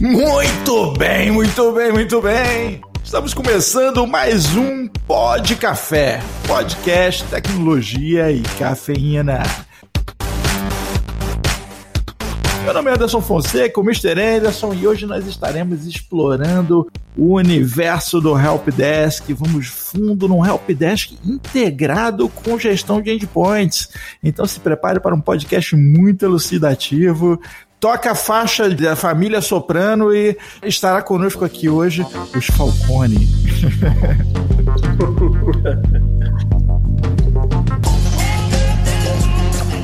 Muito bem, muito bem, muito bem. Estamos começando mais um Pod Café, podcast, tecnologia e cafeína. Meu nome é Anderson Fonseca, o Mr. Anderson, e hoje nós estaremos explorando o universo do Helpdesk. Vamos fundo num Helpdesk integrado com gestão de endpoints. Então se prepare para um podcast muito elucidativo. Toca a faixa da família Soprano e estará conosco aqui hoje os Falcone.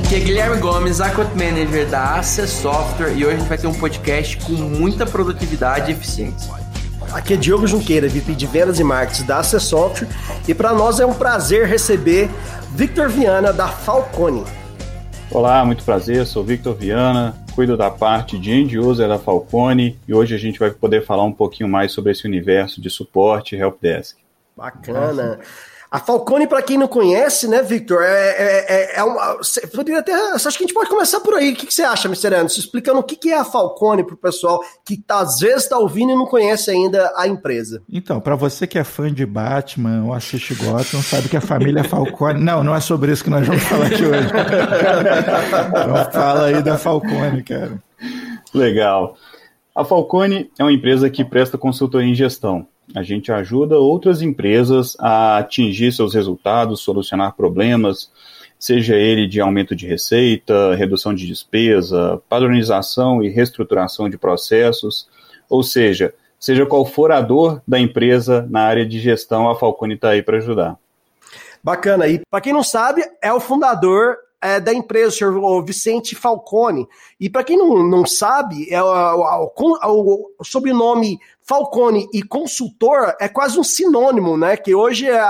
Aqui é Guilherme Gomes, Account Manager da Access Software e hoje a gente vai ter um podcast com muita produtividade e eficiência. Aqui é Diogo Junqueira, VP de Vendas e Marketing da Access Software e para nós é um prazer receber Victor Viana da Falcone. Olá, muito prazer, sou Victor Viana, cuido da parte de end user da Falcone e hoje a gente vai poder falar um pouquinho mais sobre esse universo de suporte e helpdesk. Bacana. Nossa. A Falcone, para quem não conhece, né, Victor, é, é, é, é uma. Poderia até. Acho que a gente pode começar por aí. O que, que você acha, Mr. Anderson? Explicando o que, que é a Falcone para o pessoal que tá, às vezes está ouvindo e não conhece ainda a empresa. Então, para você que é fã de Batman ou assiste Gotham, sabe que a família Falcone. Não, não é sobre isso que nós vamos falar aqui hoje. então, fala aí da Falcone, cara. Legal. A Falcone é uma empresa que presta consultoria em gestão. A gente ajuda outras empresas a atingir seus resultados, solucionar problemas, seja ele de aumento de receita, redução de despesa, padronização e reestruturação de processos, ou seja, seja qual for a dor da empresa na área de gestão, a Falcone está aí para ajudar. Bacana. E para quem não sabe, é o fundador é, da empresa, o senhor Vicente Falcone. E para quem não, não sabe, é o, o, o, o sobrenome Falcone e consultor é quase um sinônimo, né? Que hoje é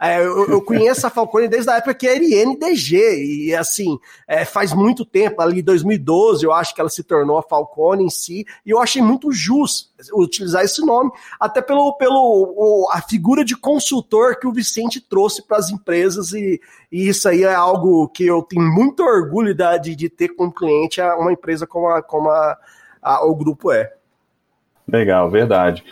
é, eu, eu, conheço a Falcone desde a época que era INDG, e assim, é, faz muito tempo, ali 2012, eu acho que ela se tornou a Falcone em si, e eu achei muito justo utilizar esse nome, até pelo, pelo o, a figura de consultor que o Vicente trouxe para as empresas, e, e, isso aí é algo que eu tenho muito orgulho de, de ter como cliente uma empresa como, a, como a, a, o grupo é. Legal, verdade.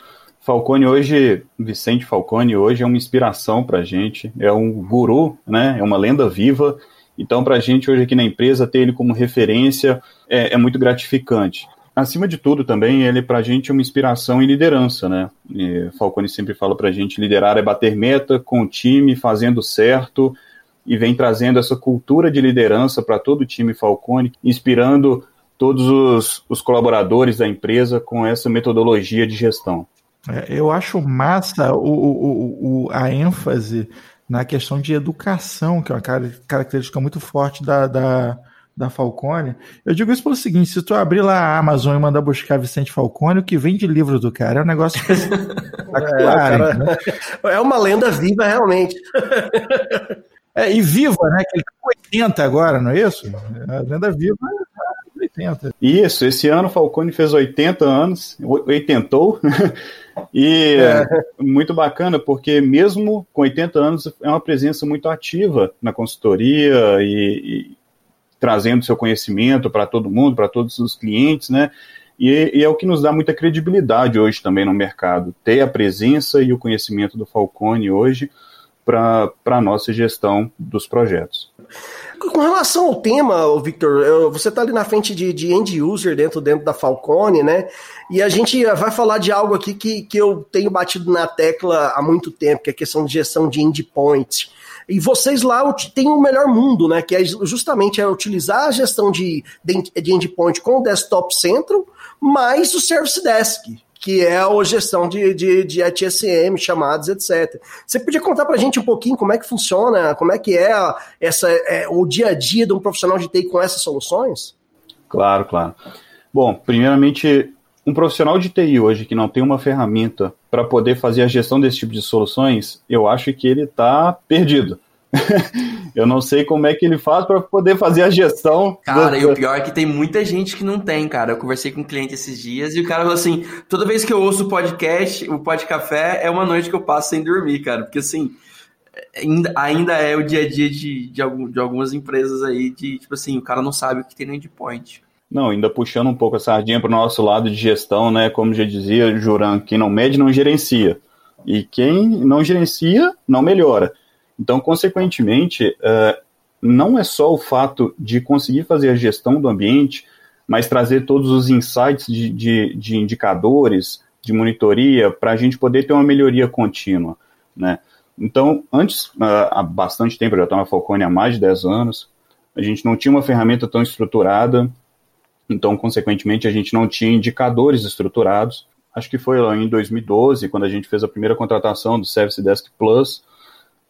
Falcone hoje, Vicente Falcone hoje é uma inspiração para a gente, é um guru, né? É uma lenda viva. Então, para a gente hoje aqui na empresa ter ele como referência é, é muito gratificante. Acima de tudo, também ele para a gente é uma inspiração em liderança, né? E Falcone sempre fala para a gente liderar é bater meta com o time, fazendo certo e vem trazendo essa cultura de liderança para todo o time Falcone, inspirando todos os, os colaboradores da empresa com essa metodologia de gestão. É, eu acho massa o, o, o, a ênfase na questão de educação, que é uma característica muito forte da, da, da Falcone. Eu digo isso pelo seguinte: se tu abrir lá a Amazon e mandar buscar Vicente Falcone, o que vem de livro do cara é um negócio é, cara, né? é uma lenda viva, realmente. É, e viva, né? Que ele tem 80 agora, não é isso? A lenda viva 80. Isso, esse ano o Falcone fez 80 anos, oitentou, e é. muito bacana, porque mesmo com 80 anos é uma presença muito ativa na consultoria e, e trazendo seu conhecimento para todo mundo, para todos os clientes, né? E, e, é o que nos dá muita credibilidade hoje também no mercado, ter a presença e o conhecimento do Falcone hoje para a nossa gestão dos projetos. Com relação ao tema, Victor, você está ali na frente de, de end user dentro, dentro da Falcone, né? E a gente vai falar de algo aqui que, que eu tenho batido na tecla há muito tempo, que é a questão de gestão de endpoint. E vocês lá têm o melhor mundo, né? Que é justamente é utilizar a gestão de, de endpoint com o Desktop Central, mais o Service Desk que é a gestão de, de, de ETSM, chamados, etc. Você podia contar para a gente um pouquinho como é que funciona, como é que é, essa, é o dia a dia de um profissional de TI com essas soluções? Claro, claro. Bom, primeiramente, um profissional de TI hoje que não tem uma ferramenta para poder fazer a gestão desse tipo de soluções, eu acho que ele está perdido. eu não sei como é que ele faz para poder fazer a gestão. Cara, e o pior é que tem muita gente que não tem, cara. Eu conversei com um cliente esses dias e o cara falou assim: toda vez que eu ouço o podcast, o podcast café, é uma noite que eu passo sem dormir, cara. Porque assim, ainda, ainda é o dia a dia de, de, algum, de algumas empresas aí, de tipo assim, o cara não sabe o que tem no endpoint. Não, ainda puxando um pouco a sardinha para o nosso lado de gestão, né? Como já dizia Juran, quem não mede não gerencia. E quem não gerencia não melhora. Então, consequentemente, uh, não é só o fato de conseguir fazer a gestão do ambiente, mas trazer todos os insights de, de, de indicadores, de monitoria, para a gente poder ter uma melhoria contínua. Né? Então, antes, uh, há bastante tempo, eu já estou na Falcone há mais de 10 anos, a gente não tinha uma ferramenta tão estruturada, então, consequentemente, a gente não tinha indicadores estruturados. Acho que foi lá em 2012, quando a gente fez a primeira contratação do Service Desk Plus,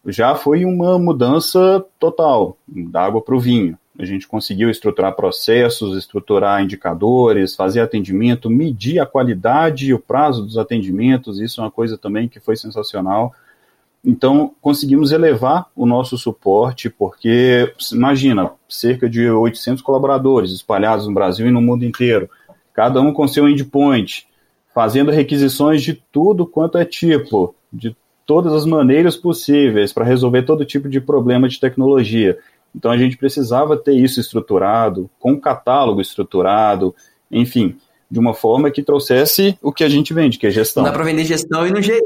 já foi uma mudança total, da água para o vinho. A gente conseguiu estruturar processos, estruturar indicadores, fazer atendimento, medir a qualidade e o prazo dos atendimentos, isso é uma coisa também que foi sensacional. Então, conseguimos elevar o nosso suporte, porque, imagina, cerca de 800 colaboradores espalhados no Brasil e no mundo inteiro, cada um com seu endpoint, fazendo requisições de tudo quanto é tipo, de todas as maneiras possíveis para resolver todo tipo de problema de tecnologia. Então a gente precisava ter isso estruturado, com um catálogo estruturado, enfim, de uma forma que trouxesse o que a gente vende, que é gestão. Não dá para vender gestão e não gerir,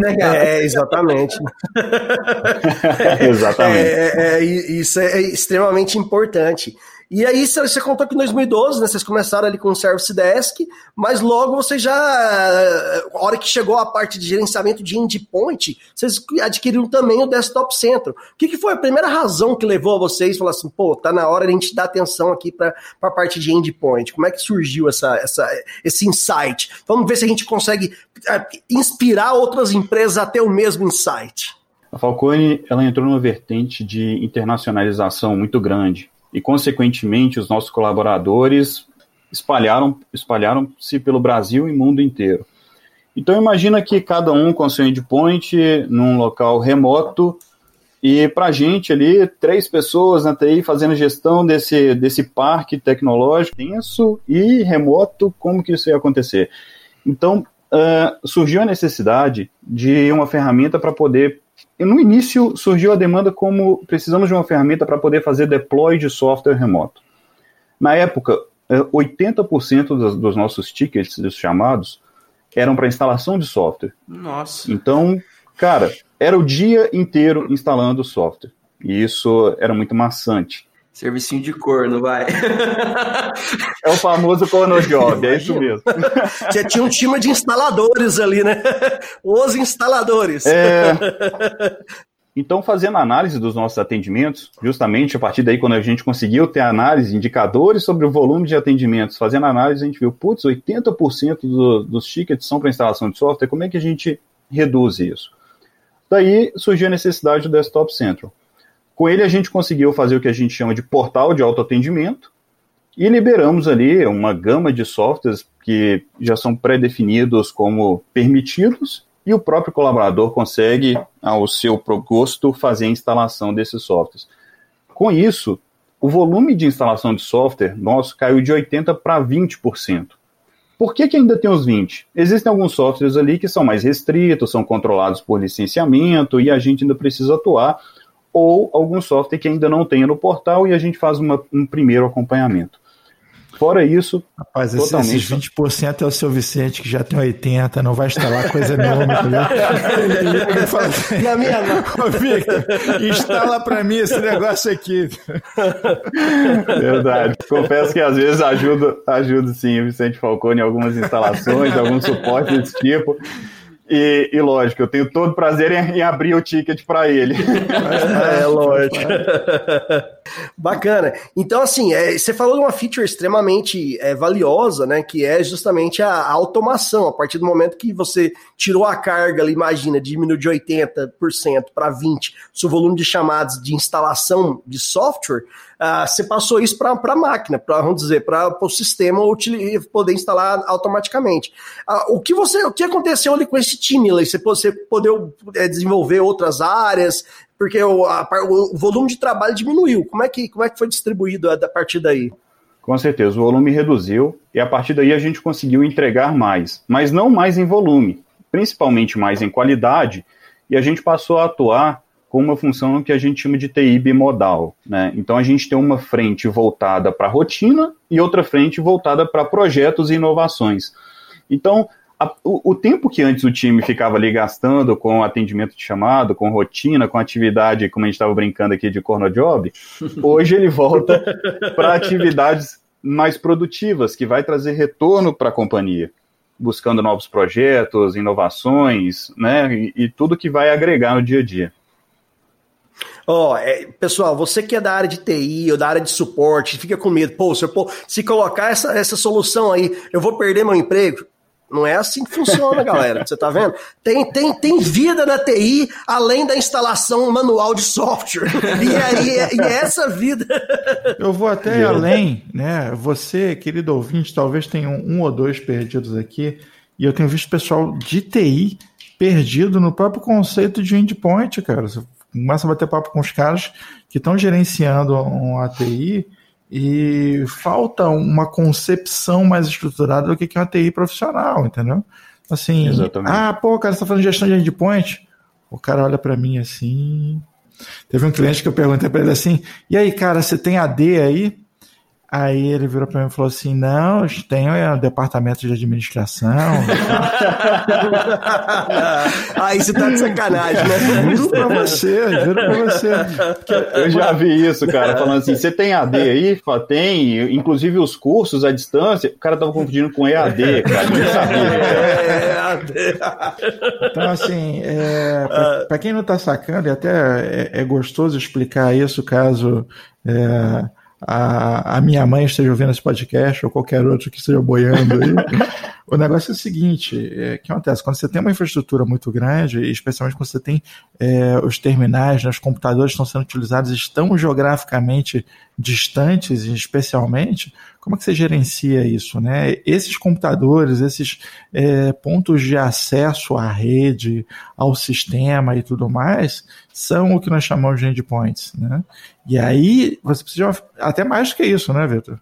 né, cara? É, exatamente. exatamente. É, é, é, isso é extremamente importante. E aí você contou que em 2012, né, vocês começaram ali com o Service Desk, mas logo você já, a hora que chegou a parte de gerenciamento de endpoint, vocês adquiriram também o Desktop Central. O que, que foi a primeira razão que levou a vocês a falar assim, pô, tá na hora de a gente dar atenção aqui para a parte de endpoint? Como é que surgiu essa, essa, esse insight? Vamos ver se a gente consegue é, inspirar outras empresas a ter o mesmo insight. A Falcone ela entrou numa vertente de internacionalização muito grande e, consequentemente, os nossos colaboradores espalharam espalharam-se pelo Brasil e mundo inteiro. Então, imagina que cada um com seu endpoint num local remoto e para a gente ali, três pessoas na TI fazendo gestão desse, desse parque tecnológico denso e remoto, como que isso ia acontecer? Então, uh, surgiu a necessidade de uma ferramenta para poder no início surgiu a demanda como precisamos de uma ferramenta para poder fazer deploy de software remoto. Na época, 80% é, dos, dos nossos tickets, dos chamados, eram para instalação de software. Nossa. Então, cara, era o dia inteiro instalando software. E isso era muito maçante. Servicinho de corno, vai. É o famoso corno job, é isso mesmo. Você tinha um time de instaladores ali, né? Os instaladores. É... Então, fazendo análise dos nossos atendimentos, justamente a partir daí, quando a gente conseguiu ter análise, indicadores sobre o volume de atendimentos, fazendo análise, a gente viu, putz, 80% do, dos tickets são para instalação de software, como é que a gente reduz isso? Daí surgiu a necessidade do Desktop Central. Com ele, a gente conseguiu fazer o que a gente chama de portal de autoatendimento e liberamos ali uma gama de softwares que já são pré-definidos como permitidos e o próprio colaborador consegue, ao seu gosto, fazer a instalação desses softwares. Com isso, o volume de instalação de software nosso caiu de 80% para 20%. Por que, que ainda tem os 20? Existem alguns softwares ali que são mais restritos, são controlados por licenciamento e a gente ainda precisa atuar ou algum software que ainda não tenha no portal e a gente faz uma, um primeiro acompanhamento. Fora isso. Rapaz, totalmente... esses 20% é o seu Vicente, que já tem 80%, não vai instalar coisa nenhuma, assim, Na minha mão. Victor, instala para mim esse negócio aqui. Verdade. Confesso que às vezes ajuda, ajuda sim o Vicente Falcone em algumas instalações, algum suporte desse tipo. E, e, lógico, eu tenho todo prazer em, em abrir o ticket para ele. É, lógico. Bacana. Então, assim, é, você falou de uma feature extremamente é, valiosa, né? Que é justamente a, a, automação. A partir do momento que você tirou a carga, imagina, diminuiu de 80% para 20% o volume de chamadas de instalação de software, uh, você passou isso para a máquina, para vamos dizer, para o sistema poder instalar automaticamente. Uh, o que você, o que aconteceu ali com esse time? Você, você poder é, desenvolver outras áreas, porque o, a, o, volume de trabalho diminuiu. Como é que, como é que foi distribuído a, a partir daí? Com certeza, o volume reduziu e a partir daí a gente conseguiu entregar mais, mas não mais em volume, principalmente mais em qualidade, e a gente passou a atuar com uma função que a gente chama de TI bimodal. Né? Então a gente tem uma frente voltada para rotina e outra frente voltada para projetos e inovações. Então, a, o, o, tempo que antes o time ficava ali gastando com atendimento de chamado, com rotina, com atividade, como a gente estava brincando aqui de corno job, hoje ele volta para atividades mais produtivas, que vai trazer retorno para a companhia buscando novos projetos, inovações, né, e, e, tudo que vai agregar no dia a dia. Ó, oh, é, pessoal, você que é da área de TI ou da área de suporte, fica com medo. Pô, se, eu, pô, se colocar essa, essa solução aí, eu vou perder meu emprego? Não é assim que funciona, galera. Você tá vendo? Tem, tem, tem vida na TI além da instalação manual de software. E aí, e essa vida. Eu vou até além, né? Você, querido ouvinte, talvez tenha um, um ou dois perdidos aqui. E eu tenho visto pessoal de TI perdido no próprio conceito de endpoint, cara. Você começa a bater papo com os caras que estão gerenciando um ATI e falta uma concepção mais estruturada do que é uma TI profissional, entendeu? Assim, Exatamente. ah, pô, cara, você tá falando de gestão de endpoint? O cara olha para mim assim. Teve um cliente que eu perguntei para ele assim: e aí, cara, você tem AD aí? Aí ele virou para mim e falou assim: Não, tem um departamento de administração. aí você tá de sacanagem, né? Juro pra você, juro pra você. Eu já vi isso, cara, falando assim: Você tem AD aí? Fala, tem, inclusive os cursos à distância. O cara tava confundindo com EAD, cara. Nem sabia. É, EAD. Então, assim, é, pra, pra, quem não tá sacando, e até é, é gostoso explicar isso caso. É, a, a minha mãe esteja ouvindo esse podcast ou qualquer outro que esteja boiando aí. o negócio é o seguinte: é, que acontece? Quando você tem uma infraestrutura muito grande, especialmente quando você tem é, os terminais, né, os computadores estão sendo utilizados, estão geograficamente distantes, especialmente, como é que você gerencia isso? Né? Esses computadores, esses é, pontos de acesso à rede, ao sistema e tudo mais, são o que nós chamamos de endpoints. Né? E aí você precisa até mais do que isso, né, Vitor?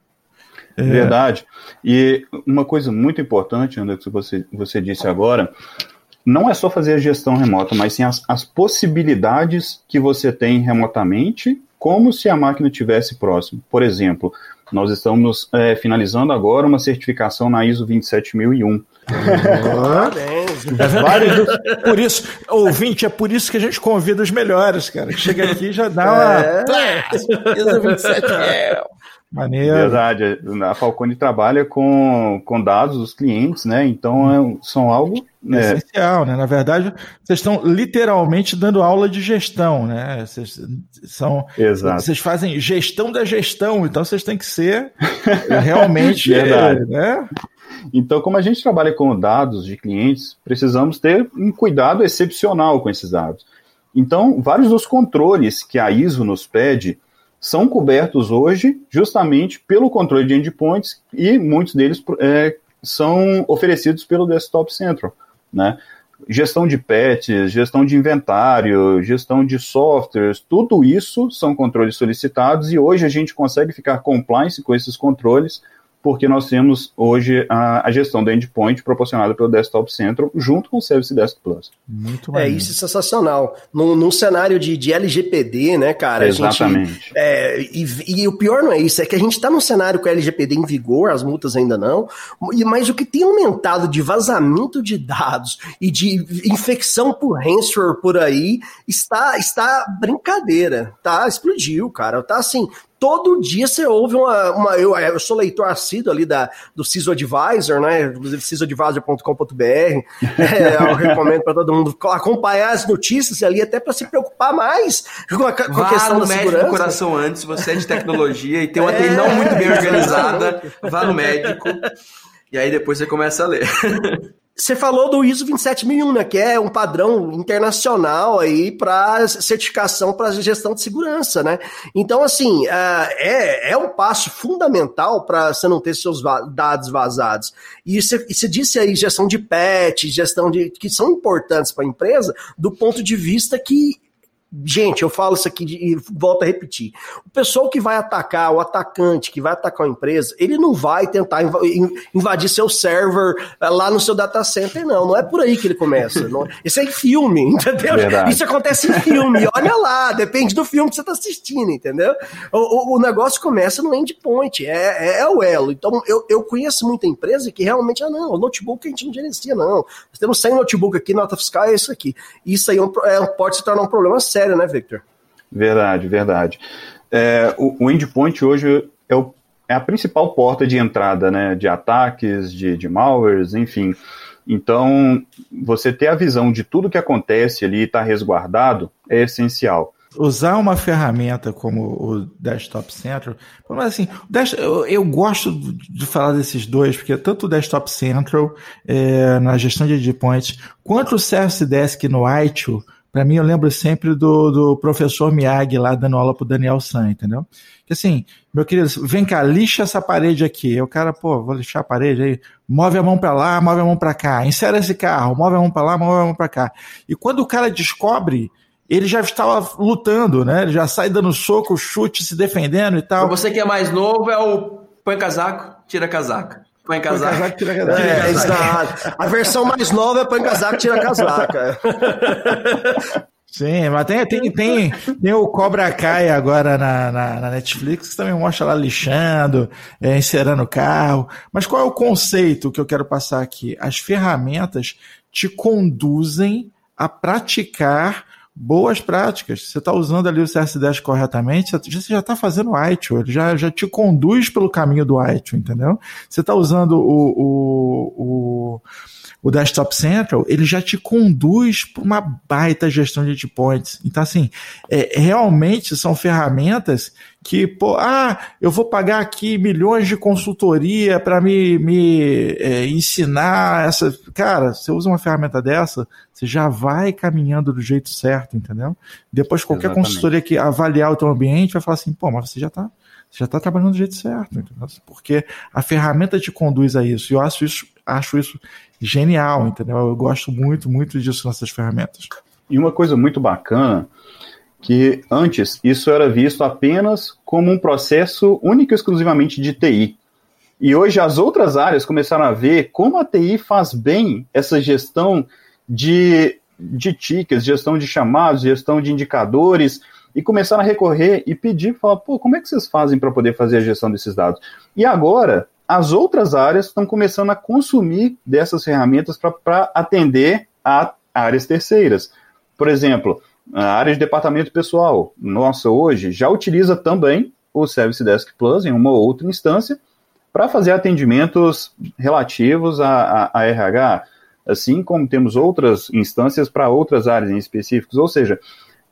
É... Verdade. E uma coisa muito importante, André, que você, você disse agora, não é só fazer a gestão remota, mas sim as, as possibilidades que você tem remotamente, como se a máquina estivesse próximo. Por exemplo, nós estamos é, finalizando agora uma certificação na ISO 27001. Parabéns. É vários, por isso, ouvinte, é por isso que a gente convida os melhores, cara. Chega aqui e já dá uma. É. ISO 27001. Maneiro. Verdade. A Falcone trabalha com, com dados dos clientes, né? Então é, são algo é. essencial, né? Na verdade, vocês estão literalmente dando aula de gestão, né? Vocês são, Exato. vocês fazem gestão da gestão, então vocês têm que ser realmente, verdade. né? Então, como a gente trabalha com dados de clientes, precisamos ter um cuidado excepcional com esses dados. Então, vários dos controles que a ISO nos pede são cobertos hoje justamente pelo controle de endpoints e muitos deles é, são oferecidos pelo Desktop Central, né? Gestão de patches, gestão de inventário, gestão de softwares, tudo isso são controles solicitados e hoje a gente consegue ficar compliance com esses controles porque nós temos hoje a, a, gestão do endpoint proporcionada pelo Desktop Central junto com o Service Desk Plus. Muito É, isso é sensacional. Num, num cenário de, de LGPD, né, cara? Exatamente. Gente, é, e, e, o pior não é isso, é que a gente está num cenário com LGPD em vigor, as multas ainda não, mas o que tem aumentado de vazamento de dados e de infecção por ransomware por aí está, está brincadeira, tá? Explodiu, cara. Tá assim, todo dia você ouve uma. uma eu, eu sou leitor assíduo ali da, do CISO Advisor, né? Inclusive cisoadvisor.com.br. É, eu recomendo para todo mundo acompanhar as notícias ali, até para se preocupar mais com a, com a questão no da médico segurança. do coração antes, você é de tecnologia e tem uma é, TI não muito bem organizada, vá no médico. E aí depois você começa a ler. Você falou do ISO 27001, né, que é um padrão internacional aí para certificação para gestão de segurança, né? Então, assim, uh, é, é um passo fundamental para você não ter seus dados vazados. E você, você disse aí gestão de PET, gestão de que são importantes para a empresa, do ponto de vista que Gente, eu falo isso aqui e volto a repetir. O pessoal que vai atacar, o atacante que vai atacar uma empresa, ele não vai tentar invadir seu server eh, lá no seu data center, não. Não é por aí que ele começa. Não. Isso é em filme, entendeu? Verdade. Isso acontece em filme. Olha lá, depende do filme que você está assistindo, entendeu? O, o, o, negócio começa no endpoint, é, é, é, o elo. Então, eu, eu conheço muita empresa que realmente, ah, não, o notebook a gente não gerencia, não. Nós temos 100 notebook aqui, nota fiscal é isso aqui. Isso aí é um, é, pode se tornar um problema sério sério, né, Victor? Verdade, verdade. É, o, o endpoint hoje é, o, é, a principal porta de entrada né, de ataques, de, de malwares, enfim. Então, você ter a visão de tudo que acontece ali e estar tá resguardado é essencial usar uma ferramenta como o Desktop Central, mas assim, eu, gosto de falar desses dois, porque tanto o Desktop Central é, na gestão de endpoints, quanto o Service Desk no ITIL, para mim, eu lembro sempre do, do professor Miyagi lá dando aula pro Daniel San, entendeu? Que assim, meu querido, vem cá, lixa essa parede aqui. E o cara, pô, vou lixar a parede aí. Move a mão para lá, move a mão para cá. Insere esse carro, move a mão para lá, move a mão para cá. E quando o cara descobre, ele já estava lutando, né? Ele já sai dando soco, chute, se defendendo e tal. Pra você que é mais novo, é o põe casaco, tira casaca. Põe casaco. casaco tira casaco. É, exato. A versão mais nova é põe casaco, tira casaca. Sim, mas tem, tem, tem, tem o Cobra Kai agora na, na, na, Netflix, que também mostra lá lixando, é, encerando o carro. Mas qual é o conceito que eu quero passar aqui? As ferramentas te conduzem a praticar boas práticas. Você está usando ali o CS10 corretamente, você já está fazendo o ITIL, ele já, já te conduz pelo caminho do ITIL, entendeu? Você está usando o, o, o, o, Desktop Central, ele já te conduz para uma baita gestão de endpoints. Então, assim, é, realmente são ferramentas que, pô, ah, eu vou pagar aqui milhões de consultoria para me, me é, ensinar essa. Cara, você usa uma ferramenta dessa, você já vai caminhando do jeito certo, entendeu? Depois, qualquer Exatamente. consultoria que avaliar o teu ambiente vai falar assim, pô, mas você já está você já está trabalhando do jeito certo, entendeu? porque a ferramenta te conduz a isso. E eu acho isso, acho isso genial, entendeu? Eu gosto muito, muito disso nessas ferramentas. E uma coisa muito bacana que antes isso era visto apenas como um processo único e exclusivamente de TI. E hoje as outras áreas começaram a ver como a TI faz bem essa gestão de, de tickets, gestão de chamados, gestão de indicadores, e começaram a recorrer e pedir, falar, pô, como é que vocês fazem para poder fazer a gestão desses dados? E agora, as outras áreas estão começando a consumir dessas ferramentas para atender a áreas terceiras. Por exemplo, a área de departamento pessoal, nossa, hoje já utiliza também o Service Desk Plus em uma outra instância para fazer atendimentos relativos a, a, a, RH, assim como temos outras instâncias para outras áreas em específicos. Ou seja,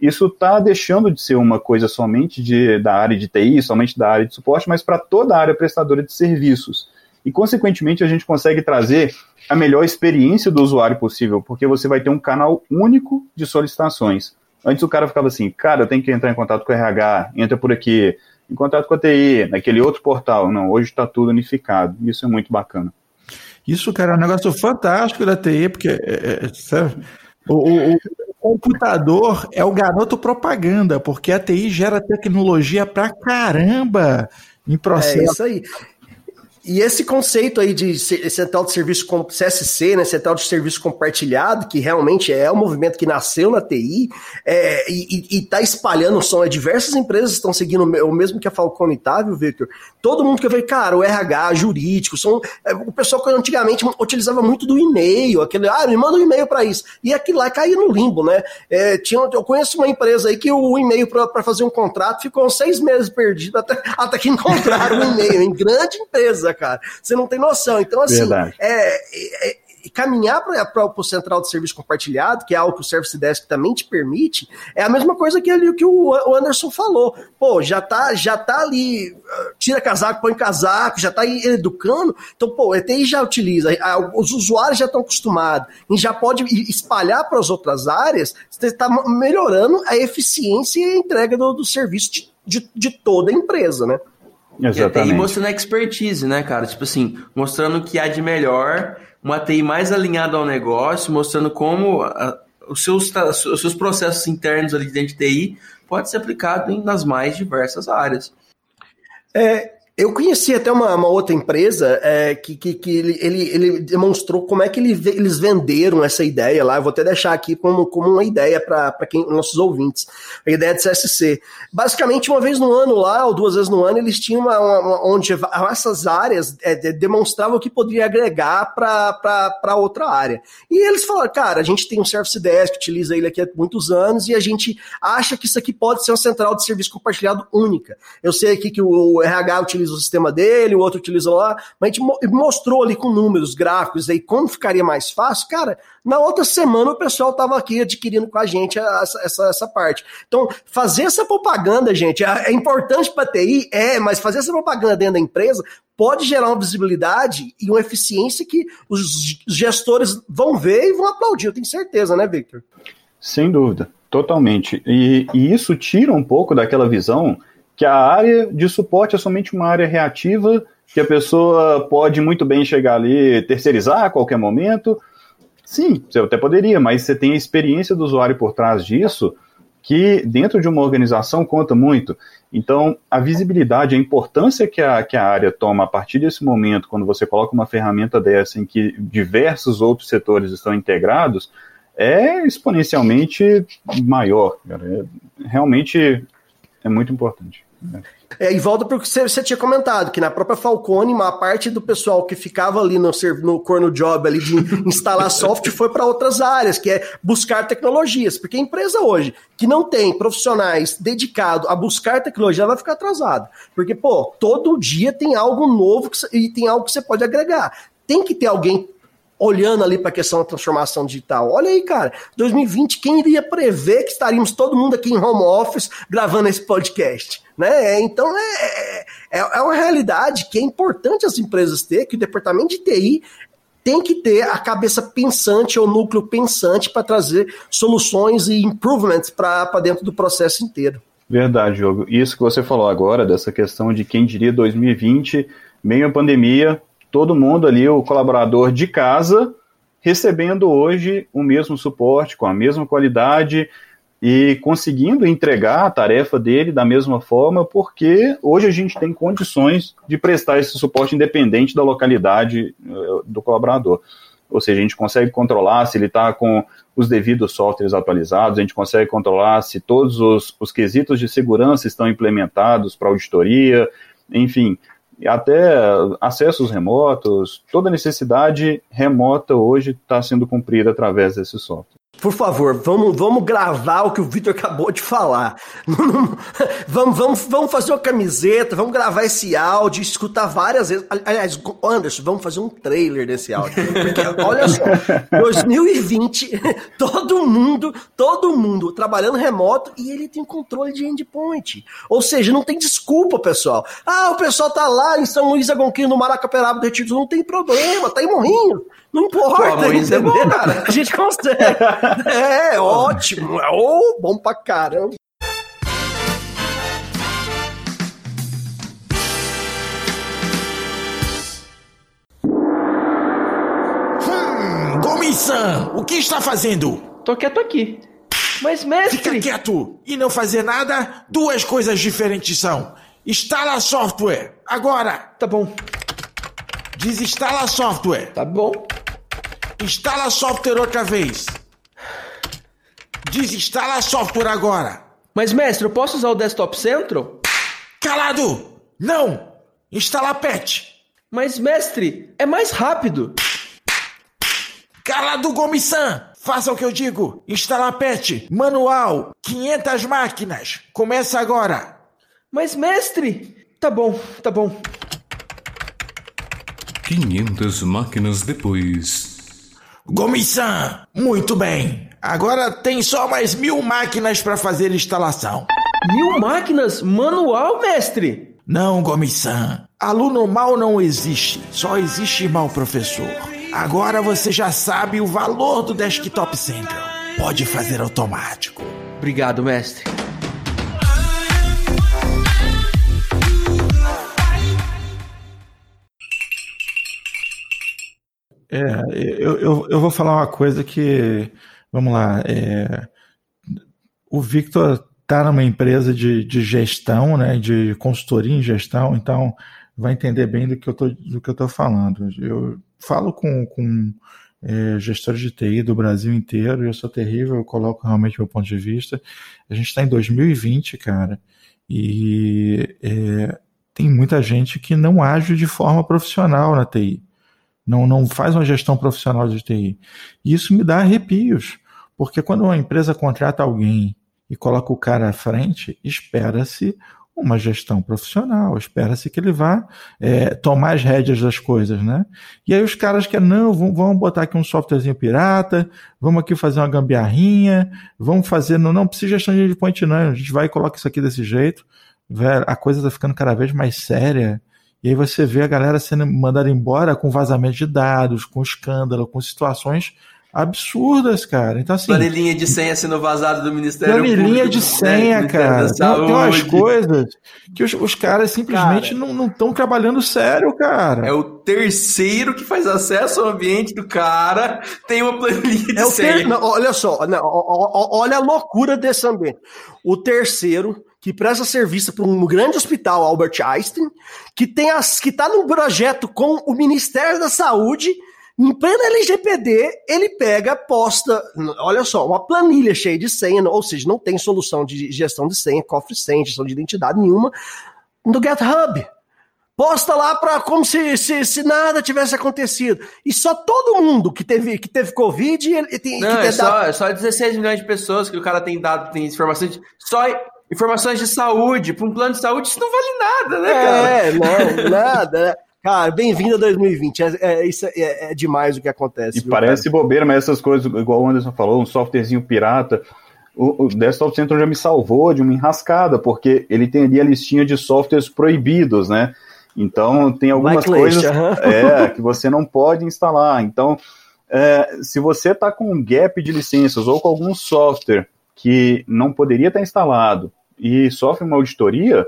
isso está deixando de ser uma coisa somente de, da área de TI, somente da área de suporte, mas para toda a área prestadora de serviços. E, consequentemente, a gente consegue trazer a melhor experiência do usuário possível, porque você vai ter um canal único de solicitações. Antes o cara ficava assim, cara, eu tenho que entrar em contato com o RH, entra por aqui, em contato com a TI, naquele outro portal. Não, hoje está tudo unificado. Isso é muito bacana. Isso, cara, é um negócio fantástico da TI, porque é, é, é o, o, o, computador é o garoto propaganda, porque a TI gera tecnologia pra caramba em processo. É isso aí. E esse conceito aí de central de serviço com CSC, né, central de serviço compartilhado, que realmente é um movimento que nasceu na TI é, e está espalhando o som. É, diversas empresas estão seguindo o mesmo que a Falcone tá, viu, Victor? Todo mundo que vê, cara, o RH, jurídico, são é, o pessoal que antigamente utilizava muito do e-mail, aquele, ah, me manda um e-mail para isso. E aquilo lá caía no limbo, né? É, tinha, eu conheço uma empresa aí que o e-mail para fazer um contrato ficou seis meses perdido até, até que encontraram o e-mail, em grande empresa, cara. Você não tem noção. Então, assim, é, é, caminhar para o central de serviço compartilhado, que é algo que o Service Desk também te permite, é a mesma coisa que, ali, que o Anderson falou. Pô, já tá, já tá ali, tira casaco, põe casaco, já tá educando. Então, pô, o ETI já utiliza, os usuários já estão acostumados, e já pode espalhar para as outras áreas, você está melhorando a eficiência e a entrega do, do serviço de, de, de toda a empresa, né? Exatamente. E mostrando a expertise, né, cara? Tipo assim, mostrando o que há de melhor, uma TI mais alinhada ao negócio, mostrando como a, os seus, os seus processos internos ali dentro de TI pode ser aplicado em, nas mais diversas áreas. É, eu conheci até uma, uma outra empresa é, que, que, que ele, ele, ele, demonstrou como é que ele, eles venderam essa ideia lá. Eu vou até deixar aqui como, como uma ideia para nossos ouvintes. A ideia de CSC. Basicamente, uma vez no ano lá, ou duas vezes no ano, eles tinham uma, uma onde essas áreas é, demonstravam o que poderia agregar para outra área. E eles falaram, cara, a gente tem um Service Desk que utiliza ele aqui há muitos anos e a gente acha que isso aqui pode ser uma central de serviço compartilhado única. Eu sei aqui que o RH utiliza utiliza o sistema dele, o outro utiliza lá, mas a gente mostrou ali com números, gráficos, aí como ficaria mais fácil, cara, na outra semana o pessoal estava aqui adquirindo com a gente essa, essa, essa, parte. Então, fazer essa propaganda, gente, é, é importante para TI, é, mas fazer essa propaganda dentro da empresa pode gerar uma visibilidade e uma eficiência que os gestores vão ver e vão aplaudir, eu tenho certeza, né, Victor? Sem dúvida, totalmente. E, e isso tira um pouco daquela visão que a área de suporte é somente uma área reativa, que a pessoa pode muito bem chegar ali, terceirizar a qualquer momento. Sim, você até poderia, mas você tem a experiência do usuário por trás disso, que dentro de uma organização conta muito. Então, a visibilidade, a importância que a, que a área toma a partir desse momento, quando você coloca uma ferramenta dessa em que diversos outros setores estão integrados, é exponencialmente maior. É, realmente é muito importante. É, e volta para o que você, tinha comentado, que na própria Falcone, uma parte do pessoal que ficava ali no, no corno job ali de instalar software foi para outras áreas, que é buscar tecnologias. Porque a empresa hoje que não tem profissionais dedicados a buscar tecnologia, ela vai ficar atrasada. Porque, pô, todo dia tem algo novo que, e tem algo que você pode agregar. Tem que ter alguém olhando ali para a questão da transformação digital. Olha aí, cara, 2020, quem iria prever que estaríamos todo mundo aqui em home office gravando esse podcast? Né? Então é, é, é uma realidade que é importante as empresas ter, que o departamento de TI tem que ter a cabeça pensante ou núcleo pensante para trazer soluções e improvements para dentro do processo inteiro. Verdade, Diogo. Isso que você falou agora, dessa questão de quem diria 2020, meio a pandemia, todo mundo ali, o colaborador de casa, recebendo hoje o mesmo suporte, com a mesma qualidade e conseguindo entregar a tarefa dele da mesma forma, porque hoje a gente tem condições de prestar esse suporte independente da localidade uh, do colaborador. Ou seja, a gente consegue controlar se ele está com os devidos softwares atualizados, a gente consegue controlar se todos os, os quesitos de segurança estão implementados para auditoria, enfim, até acessos remotos, toda necessidade remota hoje está sendo cumprida através desse software. Por favor, vamos, vamos gravar o que o Vitor acabou de falar. vamos, vamos, vamos fazer uma camiseta, vamos gravar esse áudio, escutar várias vezes. Aliás, Anderson, vamos fazer um trailer desse áudio. Porque, olha só, 2020, todo mundo, todo mundo trabalhando remoto e ele tem controle de endpoint. Ou seja, não tem desculpa, pessoal. Ah, o pessoal tá lá em São Luís Agonquinho, no Maracaperaba, Retiros, não tem problema, tá em Morrinho. Não importa, Pô, é bom, cara. A gente consegue. É, ótimo. É oh, bom pra caramba. Hum, Gomi-san, o que está fazendo? Tô quieto aqui. Mas, mestre... Fica quieto e não fazer nada, duas coisas diferentes são. Instala software, agora. Tá bom. Desinstala software. Tá bom. Instala software outra vez. Desinstala software agora. Mas, mestre, eu posso usar o Desktop Central? Calado! Não! Instala patch. Mas, mestre, é mais rápido. Calado, Gomi-san! Faça o que eu digo. Instala patch. Manual. 500 máquinas. Começa agora. Mas, mestre... Tá bom, tá bom. 500 máquinas depois. Gomi-san, muito bem. Agora tem só mais mil máquinas para fazer instalação. Mil máquinas? Manual, mestre? Não, Gomi-san. Aluno mal não existe. Só existe mal professor. Agora você já sabe o valor do Desktop Central. Pode fazer automático. Obrigado, mestre. É, eu, eu, eu vou falar uma coisa que vamos lá, é, o Victor está numa empresa de, de gestão, né, de consultoria em gestão, então vai entender bem do que eu tô, do que eu tô falando. Eu falo com, com é, gestores de TI do Brasil inteiro, eu sou terrível, eu coloco realmente meu ponto de vista. A gente está em 2020, cara, e é, tem muita gente que não age de forma profissional na TI. Não, não faz uma gestão profissional de TI. E isso me dá arrepios, porque quando uma empresa contrata alguém e coloca o cara à frente, espera-se uma gestão profissional, espera-se que ele vá é, tomar as rédeas das coisas, né? E aí os caras querem, não, vamos botar aqui um softwarezinho pirata, vamos aqui fazer uma gambiarrinha, vamos fazer, não, não precisa gestão de endpoint não, a gente vai e coloca isso aqui desse jeito, a coisa tá ficando cada vez mais séria, e aí você vê a galera sendo mandada embora com vazamento de dados, com escândalo, com situações absurdas, cara. Então, assim. Planilhinha de senha sendo vazada do Ministério Planilhinha Público, de senha, né? cara. Tem, tem umas coisas que os, os caras simplesmente cara, não estão trabalhando sério, cara. É o terceiro que faz acesso ao ambiente do cara, tem uma planilha de é senha. Ter... Não, olha só, não, olha a loucura desse ambiente. O terceiro que presta serviço para um grande hospital, Albert Einstein, que tem as que está num projeto com o Ministério da Saúde em plena LGPD, ele pega, posta, olha só, uma planilha cheia de senha, ou seja, não tem solução de gestão de senha, cofre senha, gestão de identidade nenhuma, no GitHub. Posta lá para como se, se, se, nada tivesse acontecido. E só todo mundo que teve, que teve Covid. Ele tem, não, é, só, dado... é só 16 milhões de pessoas que o cara tem dado, tem informações. De, só informações de saúde. Para um plano de saúde, isso não vale nada, né, cara? É, não, nada. Né? Cara, bem-vindo a 2020. É, é, isso é, é, demais o que acontece. E viu, parece cara? bobeira, mas essas coisas, igual o Anderson falou, um softwarezinho pirata. O, o Desktop Center já me salvou de uma enrascada, porque ele tem ali a listinha de softwares proibidos, né? Então tem algumas coisas é, que você não pode instalar. Então, é, se você está com um gap de licenças ou com algum software que não poderia estar instalado e sofre uma auditoria,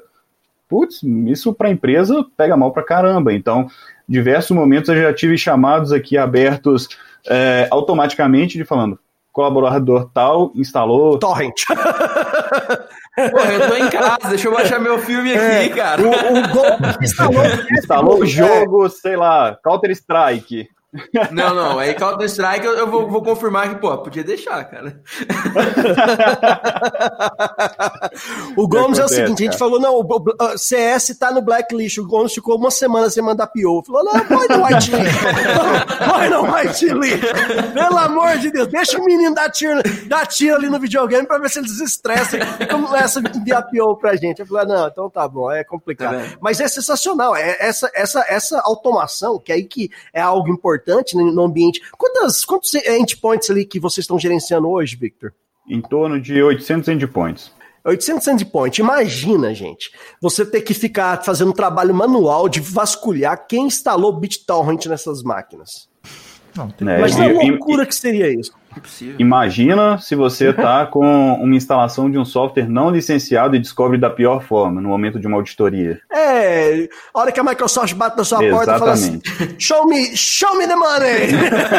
putz, isso para a empresa pega mal para caramba. Então, diversos momentos eu já tive chamados aqui abertos é, automaticamente de falando, colaborador tal instalou. Torrent. Pô, eu tô em casa, deixa eu baixar meu filme aqui, é, cara. O, o instalou, instalou o jogo, sei lá, Counter Strike. Não, não, aí Counter Strike eu, eu vou, vou, confirmar que, pô, podia deixar, cara. o Gomes é o seguinte: a gente falou, não, o CS tá no blacklist. O Gomes ficou uma semana sem mandar PO. Falou, não, vai no white vai no white Pelo amor de Deus, deixa o menino dar tiro, dar tiro ali no videogame pra ver se ele desestressa e começa a enviar PO pra gente. Eu falei, não, então tá bom, é complicado. É. Mas é sensacional, é essa, essa, essa automação, que é aí que é algo importante importante no ambiente. Quantas, quantos endpoints ali que vocês estão gerenciando hoje, Victor? Em torno de 800 endpoints. 800 endpoints. Imagina, gente, você ter que ficar fazendo um trabalho manual de vasculhar quem instalou BitTorrent nessas máquinas. Não, tem... é, Mas que loucura e, que seria isso. Imagina se você está com uma instalação de um software não licenciado e descobre da pior forma, no momento de uma auditoria. É, a hora que a Microsoft bate na sua Exatamente. porta e fala assim: show me, show me the money!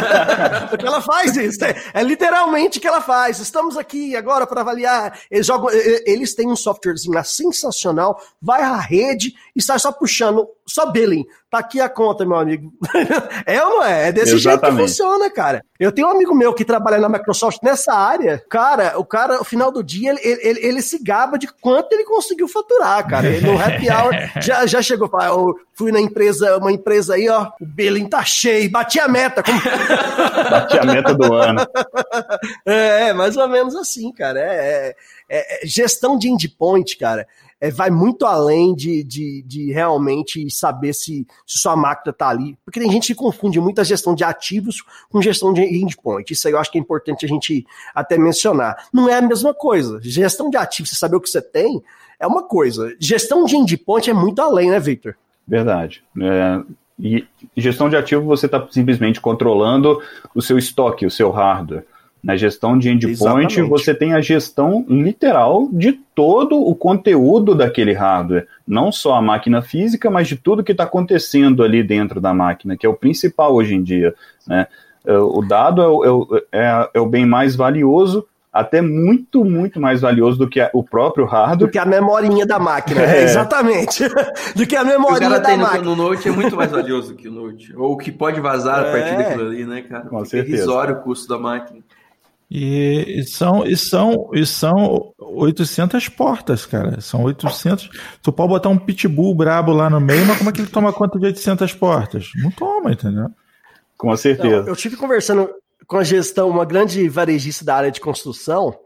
Porque ela faz isso, é, é, literalmente o que ela faz. Estamos aqui agora para avaliar. Eles, jogam, eles têm um softwarezinho lá sensacional, vai à rede e sai só puxando, só billing. Tá aqui a conta, meu amigo. é ou não é? É desse Exatamente. jeito que funciona, cara. Eu tenho um amigo meu que trabalha na Microsoft nessa área. Cara, o cara, no final do dia, ele, ele, ele se gaba de quanto ele conseguiu faturar, cara. Ele, no happy hour já, já chegou. Eu fui na empresa, uma empresa aí, ó, o billing tá cheio, bati a meta. Como... bati a meta do ano. É, mais ou menos assim, cara. É, é, é gestão de endpoint, cara é, vai muito além de, de, de realmente saber se, se sua máquina está ali. Porque tem gente que confunde muito a gestão de ativos com gestão de endpoint. Isso aí eu acho que é importante a gente até mencionar. Não é a mesma coisa. Gestão de ativos, você saber o que você tem, é uma coisa. Gestão de endpoint é muito além, né, Victor? Verdade. É, e gestão de ativo você está simplesmente controlando o seu estoque, o seu hardware. Na gestão de endpoint, Exatamente. você tem a gestão literal de todo o conteúdo daquele hardware. Não só a máquina física, mas de tudo que está acontecendo ali dentro da máquina, que é o principal hoje em dia. Né? É, o dado é o, é, é, é o bem mais valioso até muito, muito mais valioso do que o próprio hardware. Do que a memorinha da máquina, é. exatamente. do que a memorinha da tem máquina. No, no Note é muito mais valioso que o Note. Ou o que pode vazar é. a partir daquilo ali, né, cara? Com certeza. É irrisório o custo da máquina. E, e, são, e, são, e são 800 portas, cara. São 800. Tu pode botar um pitbull brabo lá no meio, mas como é que ele toma conta de 800 portas? Não toma, entendeu? Com certeza. Não, eu tive conversando com a gestão, uma grande varejista da área de construção,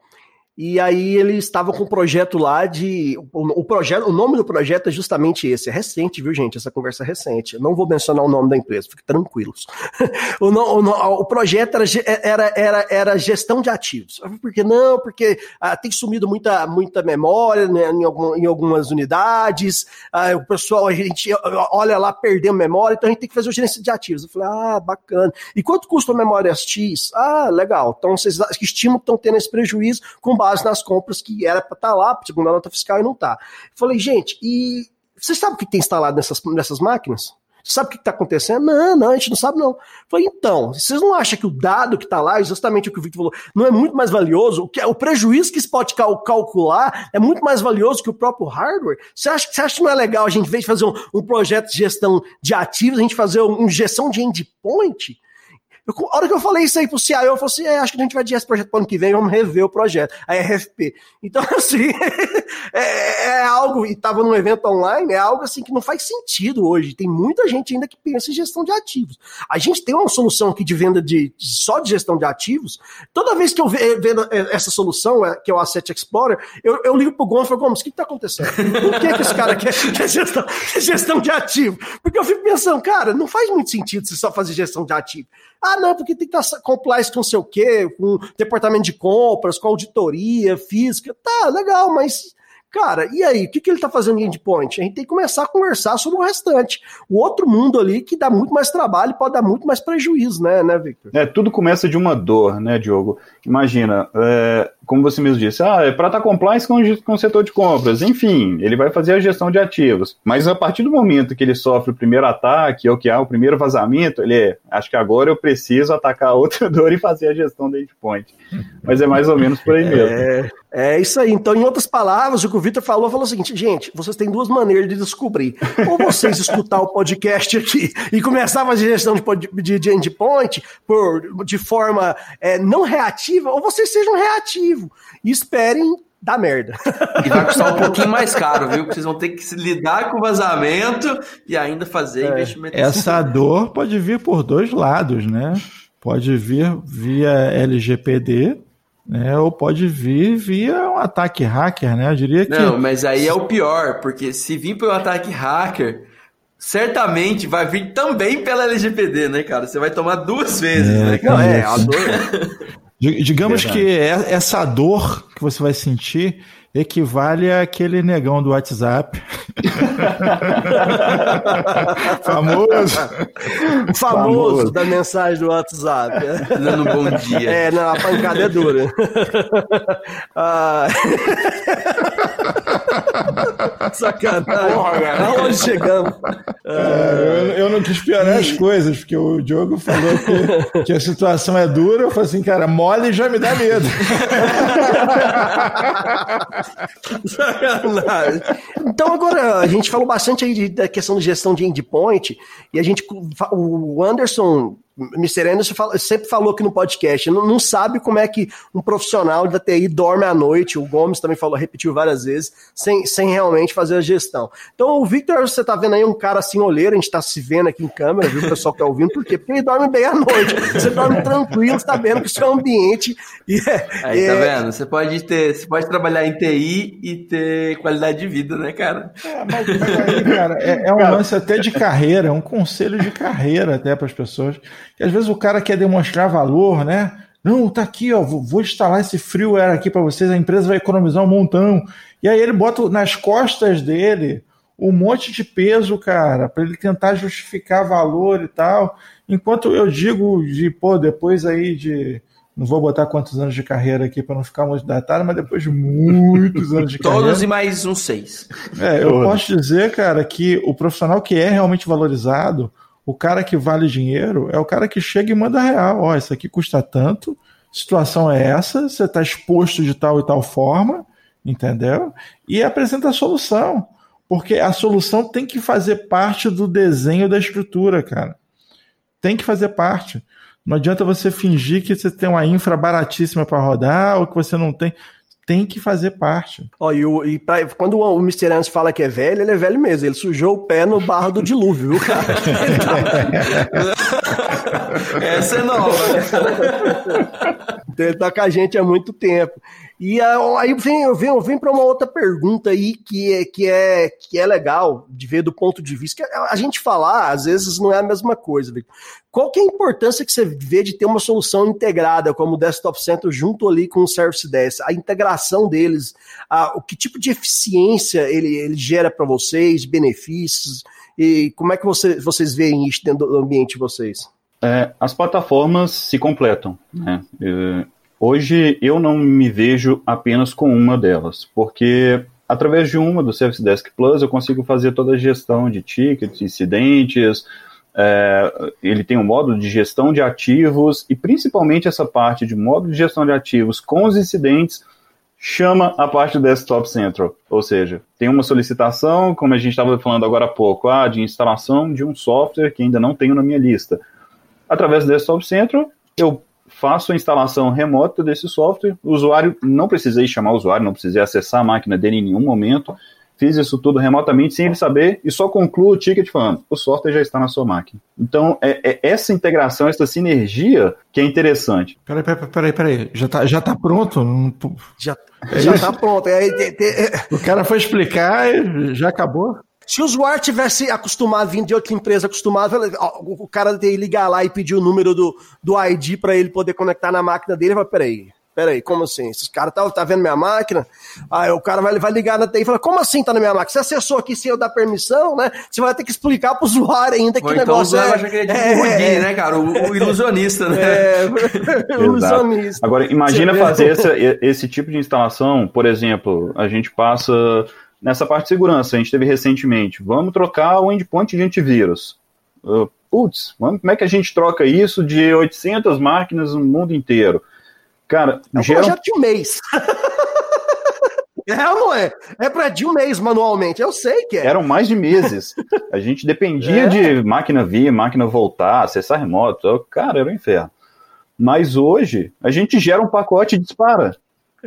e aí eles estavam com um projeto lá de. O, o, projeto, o nome do projeto é justamente esse. É recente, viu, gente? Essa conversa é recente. Eu não vou mencionar o nome da empresa, fiquem tranquilos. o, o, o, projeto era, era, era, era gestão de ativos. Por que não? Porque ah, tem sumido muita, muita memória né, em, algum, em algumas unidades. Ah, o pessoal, a gente olha lá, perdendo memória, então a gente tem que fazer o gerência de ativos. Eu falei, ah, bacana. E quanto custa a memória X? Ah, legal. Então vocês estimam que estão tendo esse prejuízo com base nas compras que era para estar tá lá, segundo a nota fiscal, e não está. Falei, gente, e vocês sabem o que tem instalado nessas, nessas máquinas? Você sabe o que está acontecendo? Não, não, a gente não sabe, não. Falei, então, vocês não acham que o dado que está lá, justamente o que o Victor falou, não é muito mais valioso? O, que, é, o prejuízo que se pode cal calcular é muito mais valioso que o próprio hardware? Você acha, você acha que não é legal a gente, em vez de fazer um, um projeto de gestão de ativos, a gente fazer uma gestão de endpoint? Eu, a hora que eu falei isso aí pro CIO, eu falei assim: é, acho que a gente vai adiar esse projeto pro ano que vem, vamos rever o projeto, a RFP. Então, assim, é, é, algo, e tava num evento online, é algo assim que não faz sentido hoje. Tem muita gente ainda que pensa em gestão de ativos. A gente tem uma solução aqui de venda de, só de gestão de ativos. Toda vez que eu vendo essa solução, é, que é o Asset Explorer, eu, eu ligo pro Gomes e falo, Gomes, o que, que tá acontecendo? Por que, que esse cara quer, quer gestão, gestão de ativo? Porque eu fico pensando, cara, não faz muito sentido você só fazer gestão de ativo. Ah, não, porque tem que estar compliance com sei o quê, com departamento de compras, com auditoria física. Tá, legal, mas Cara, e aí? O que, que ele está fazendo em endpoint? A gente tem que começar a conversar sobre o restante. O outro mundo ali que dá muito mais trabalho pode dar muito mais prejuízo, né, né, Victor? É, tudo começa de uma dor, né, Diogo? Imagina, é, como você mesmo disse, ah, é para estar tá compliance com, com o setor de compras. Enfim, ele vai fazer a gestão de ativos. Mas a partir do momento que ele sofre o primeiro ataque, ou que há o primeiro vazamento, ele é, acho que agora eu preciso atacar outra dor e fazer a gestão do endpoint. Mas é mais ou menos por aí mesmo. É, é isso aí. Então, em outras palavras, o que o Vitor falou, falou o seguinte, gente, vocês têm duas maneiras de descobrir. Ou vocês escutar o podcast aqui e começar a fazer gestão de, de, de endpoint por, de forma é, não reativa, ou vocês sejam reativos e esperem dar merda. E vai custar um pouquinho mais caro, viu? Porque vocês vão ter que se lidar com vazamento e ainda fazer é. investimento. Essa assim. dor pode vir por dois lados, né? Pode vir via LGPD, né? Ou pode vir via um ataque hacker, né? Eu diria que. Não, mas aí é o pior, porque se vir pelo ataque hacker, certamente vai vir também pela LGPD, né, cara? Você vai tomar duas vezes, é, né? Não, é, a dor. Digamos Verdade. que é, essa dor que você vai sentir equivale àquele negão do WhatsApp. famoso. famoso. da mensagem do WhatsApp. Dando um bom dia. É, não, a pancada é dura. ah... Sacanagem. Porra, cara. Aonde chegamos? É, eu, eu, não quis piorar as coisas, porque o Diogo falou que, que, a situação é dura. Eu falei assim, cara, mole já me dá medo. Sacanagem. Então, agora, a gente falou bastante aí de, da questão de gestão de endpoint, e a gente, o Anderson Mr. Anderson fala, sempre falou aqui no podcast, não, não, sabe como é que um profissional da TI dorme à noite, o Gomes também falou, repetiu várias vezes, sem, sem realmente fazer a gestão. Então, o Victor, você tá vendo aí um cara assim, olheiro, a gente tá se vendo aqui em câmera, viu, o pessoal que tá ouvindo, por quê? Porque ele dorme bem à noite, você dorme tranquilo, sabendo que o seu ambiente... É, aí, é... tá vendo? Você pode ter, você pode trabalhar em TI e ter qualidade de vida, né, cara? É, mas, aí, cara, é, é um lance até de carreira, é um conselho de carreira até para as pessoas que às vezes o cara quer demonstrar valor, né? Não, tá aqui, ó, vou, instalar esse freeware aqui para vocês, a empresa vai economizar um montão. E aí ele bota nas costas dele um monte de peso, cara, para ele tentar justificar valor e tal. Enquanto eu digo de, pô, depois aí de não vou botar quantos anos de carreira aqui para não ficar muito datado, mas depois de muitos anos de carreira. Todos e mais uns seis. É, eu posso dizer, cara, que o profissional que é realmente valorizado, O cara que vale dinheiro é o cara que chega e manda real. Ó, isso aqui custa tanto, situação é essa, você está exposto de tal e tal forma, entendeu? E apresenta a solução. Porque a solução tem que fazer parte do desenho da estrutura, cara. Tem que fazer parte. Não adianta você fingir que você tem uma infra baratíssima para rodar ou que você não tem tem que fazer parte. Ó, e, o, e pra, quando o Mr. Ans fala que é velho, ele é velho mesmo. Ele sujou o pé no barro do dilúvio, viu, cara? Essa é nova. Ele tá com a gente há muito tempo. E aí vem, eu venho, venho para uma outra pergunta aí que é, que, é, que é legal de ver do ponto de vista. Que a gente falar, às vezes, não é a mesma coisa. Qual que é a importância que você vê de ter uma solução integrada como o Desktop Center junto ali com o Service Desk? A integração deles, a, o que tipo de eficiência ele, ele gera para vocês, benefícios, e como é que você, vocês veem isso dentro do ambiente de vocês? É, as plataformas se completam. Né? Hoje eu não me vejo apenas com uma delas, porque através de uma do Service Desk Plus eu consigo fazer toda a gestão de tickets, incidentes, é, ele tem um módulo de gestão de ativos e principalmente essa parte de módulo de gestão de ativos com os incidentes chama a parte do Desktop Central, ou seja, tem uma solicitação, como a gente estava falando agora há pouco, ah, de instalação de um software que ainda não tenho na minha lista. Através do Desktop Central, eu faço a instalação remota desse software. O usuário, não precisei chamar o usuário, não precisei acessar a máquina dele em nenhum momento. Fiz isso tudo remotamente sem ele saber e só concluo o ticket falando: o software já está na sua máquina. Então, é, é essa integração, essa sinergia que é interessante. Peraí, peraí, peraí, peraí. Já está já tá pronto? Já, já está pronto. É, é, é, o cara foi explicar e já acabou? Se o usuário tivesse acostumado, vindo de outra empresa acostumado, o cara ter que ligar lá e pedir o número do, do ID para ele poder conectar na máquina dele, vai, peraí, peraí, como assim? Esses caras tá, tá vendo minha máquina? Aí o cara vai, vai ligar na TI e fala, como assim tá na minha máquina? Você acessou aqui sem eu dar permissão, né? Você vai ter que explicar pro usuário ainda que Ou então negócio então, é... Acha que é, tipo é, né, cara? O, o ilusionista, né? É, ilusionista. Agora, imagina fazer esse, esse tipo de instalação, por exemplo, a gente passa nessa parte de segurança. A gente teve recentemente, vamos trocar o endpoint de antivírus. Uh, putz, como é que a gente troca isso de 800 máquinas no mundo inteiro? Cara, é um gera... projeto de um mês. É ou não é? É para de um mês manualmente, eu sei que é. Eram mais de meses. A gente dependia é. de máquina vir, máquina voltar, acessar remoto. Cara, era um inferno. Mas hoje, a gente gera um pacote e dispara.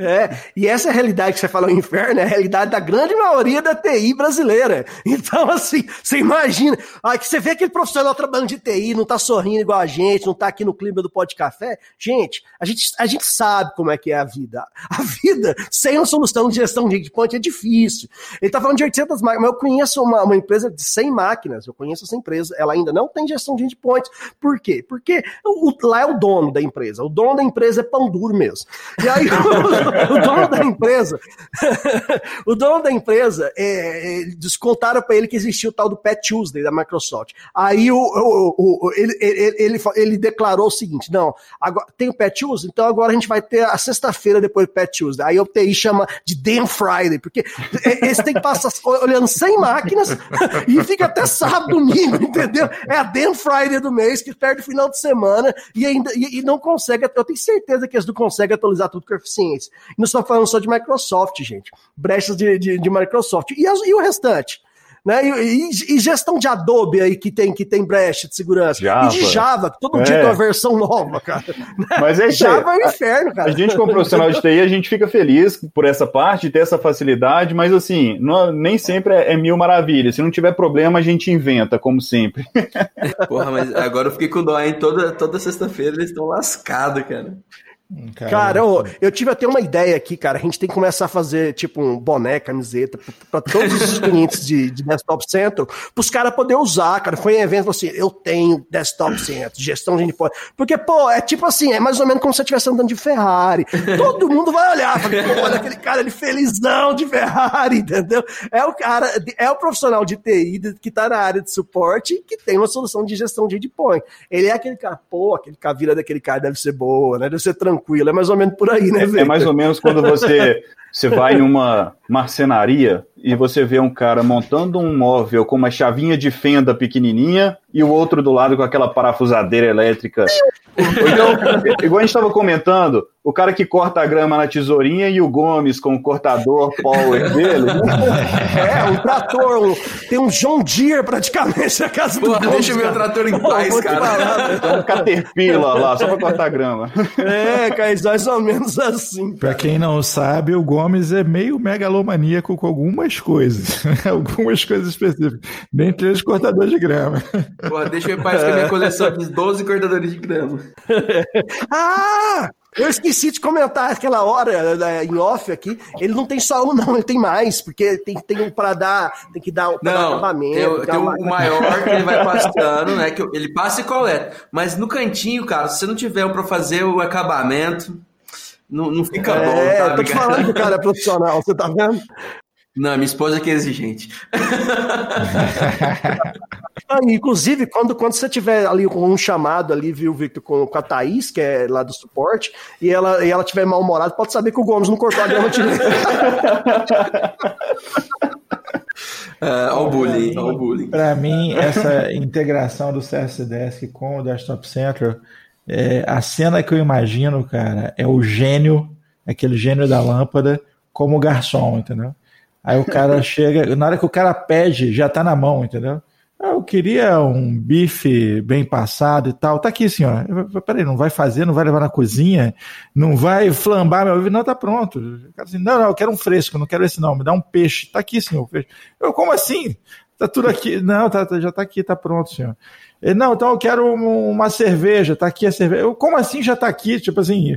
É, e essa realidade que você fala, o inferno, é a realidade da grande maioria da TI brasileira. Então, assim, você imagina, aí que você vê aquele profissional trabalhando de TI, não tá sorrindo igual a gente, não tá aqui no clima do pó de café. Gente, a gente, a gente sabe como é que é a vida. A vida sem uma solução de gestão de endpoint é difícil. Ele tá falando de 800 máquinas, mas eu conheço uma, uma empresa de 100 máquinas, eu conheço essa empresa, ela ainda não tem gestão de endpoint. Por quê? Porque o, lá é o dono da empresa, o dono da empresa é pão duro mesmo. E aí... o dono da empresa, o dono da empresa, é, descontaram para ele que existia o tal do Pet Tuesday da Microsoft. Aí o, o, o ele, ele, ele, ele, declarou o seguinte: não, agora, tem o Pet Tuesday, então agora a gente vai ter a sexta-feira depois do Pet Tuesday. Aí o TI chama de Damn Friday, porque esse tem que passar olhando 100 máquinas e fica até sábado, domingo, entendeu? É a Damn Friday do mês que perde o final de semana e ainda e, e não consegue. Eu tenho certeza que eles não conseguem atualizar tudo com eficiência. Não estou falando só de Microsoft, gente. Brechas de, de, de Microsoft. E, as, e o restante? Né? E, e, e, gestão de Adobe aí que tem, que tem brecha de segurança. Java. E de Java, que todo é. dia tem uma versão nova, cara. Mas é Java é um inferno, cara. A gente, como profissional de TI, a gente fica feliz por essa parte, ter essa facilidade, mas assim, não, nem sempre é, é, mil maravilhas. Se não tiver problema, a gente inventa, como sempre. Porra, mas agora eu fiquei com dó, hein? Toda, toda sexta-feira eles estão lascados, cara. Caramba. Cara, eu, eu, tive até uma ideia aqui, cara. A gente tem que começar a fazer, tipo, um boné, camiseta, para todos os clientes de, de Desktop Center, para os caras poderem usar, cara. Foi um evento assim, eu tenho Desktop Center, gestão de endpoint. Porque, pô, é tipo assim, é mais ou menos como se você estivesse andando de Ferrari. Todo mundo vai olhar, fala, pô, olha aquele cara ali felizão de Ferrari, entendeu? É o cara, é o profissional de TI que tá na área de suporte que tem uma solução de gestão de endpoint. Ele é aquele cara, pô, aquele cara, a vida daquele cara deve ser boa, né? Deve ser tranquilo tranquilo. É mais ou menos por aí, né, velho? É mais ou menos quando você, você vai numa marcenaria e você vê um cara montando um móvel com uma chavinha de fenda pequenininha e o outro do lado com aquela parafusadeira elétrica. Então, igual a gente estava comentando, o cara que corta a grama na tesourinha e o Gomes com o cortador power dele. É, um trator, tem um John Deere praticamente a casa do Porra, Gomes, deixa o meu trator em Pô, paz, cara. Tem um Caterpillar lá, só pra cortar grama. É, cara, mais ou menos assim. Pra quem não sabe, o Gomes é meio megalomaníaco com algumas coisas. algumas coisas específicas. Dentre eles, cortador de grama. Porra, deixa eu paz com a minha coleção de 12 cortadores de grama. Ah! Eu esqueci de comentar aquela hora né, em off aqui. Ele não tem só um, não, ele tem mais, porque tem, tem um pra dar, tem que dar, pra dar Não, acabamento. tem, o- tem o maior que ele vai passando, né? Que ele passa e coleta. Mas no cantinho, cara, se você não tiver o pra fazer o acabamento, não, não fica bom, É, tá tô te falando que o cara é profissional, você tá vendo? Não, minha esposa que é exigente. Ah, inclusive, quando, quando você tiver ali com um chamado ali, viu, Victor, com, com a Thaís, que é lá do suporte, e ela, e ela tiver mal-humorada, pode saber que o Gomes não cortou a grama direito. É, ó o bullying, bullying. Para mim, essa integração do CS Desk com o Desktop Central, é, a cena que eu imagino, cara, é o gênio, aquele gênio da lâmpada, como garçom, entendeu? Aí o cara chega, na hora que o cara pede, já tá na mão, entendeu? Ah, Eu queria um bife bem passado e tal. Tá aqui, senhor. Eu Peraí, não vai fazer, não vai levar na cozinha, não vai flambar meu bife. Não, tá pronto. O cara assim, não, não, eu quero um fresco, não quero esse não, me dá um peixe. Tá aqui, senhor. peixe. Eu, como assim? Tá tudo aqui. Não, tá, tá- já tá aqui, tá pronto, senhor. Ele, não, então eu quero um- uma cerveja, tá aqui a cerveja. Eu, como assim já tá aqui? Tipo assim,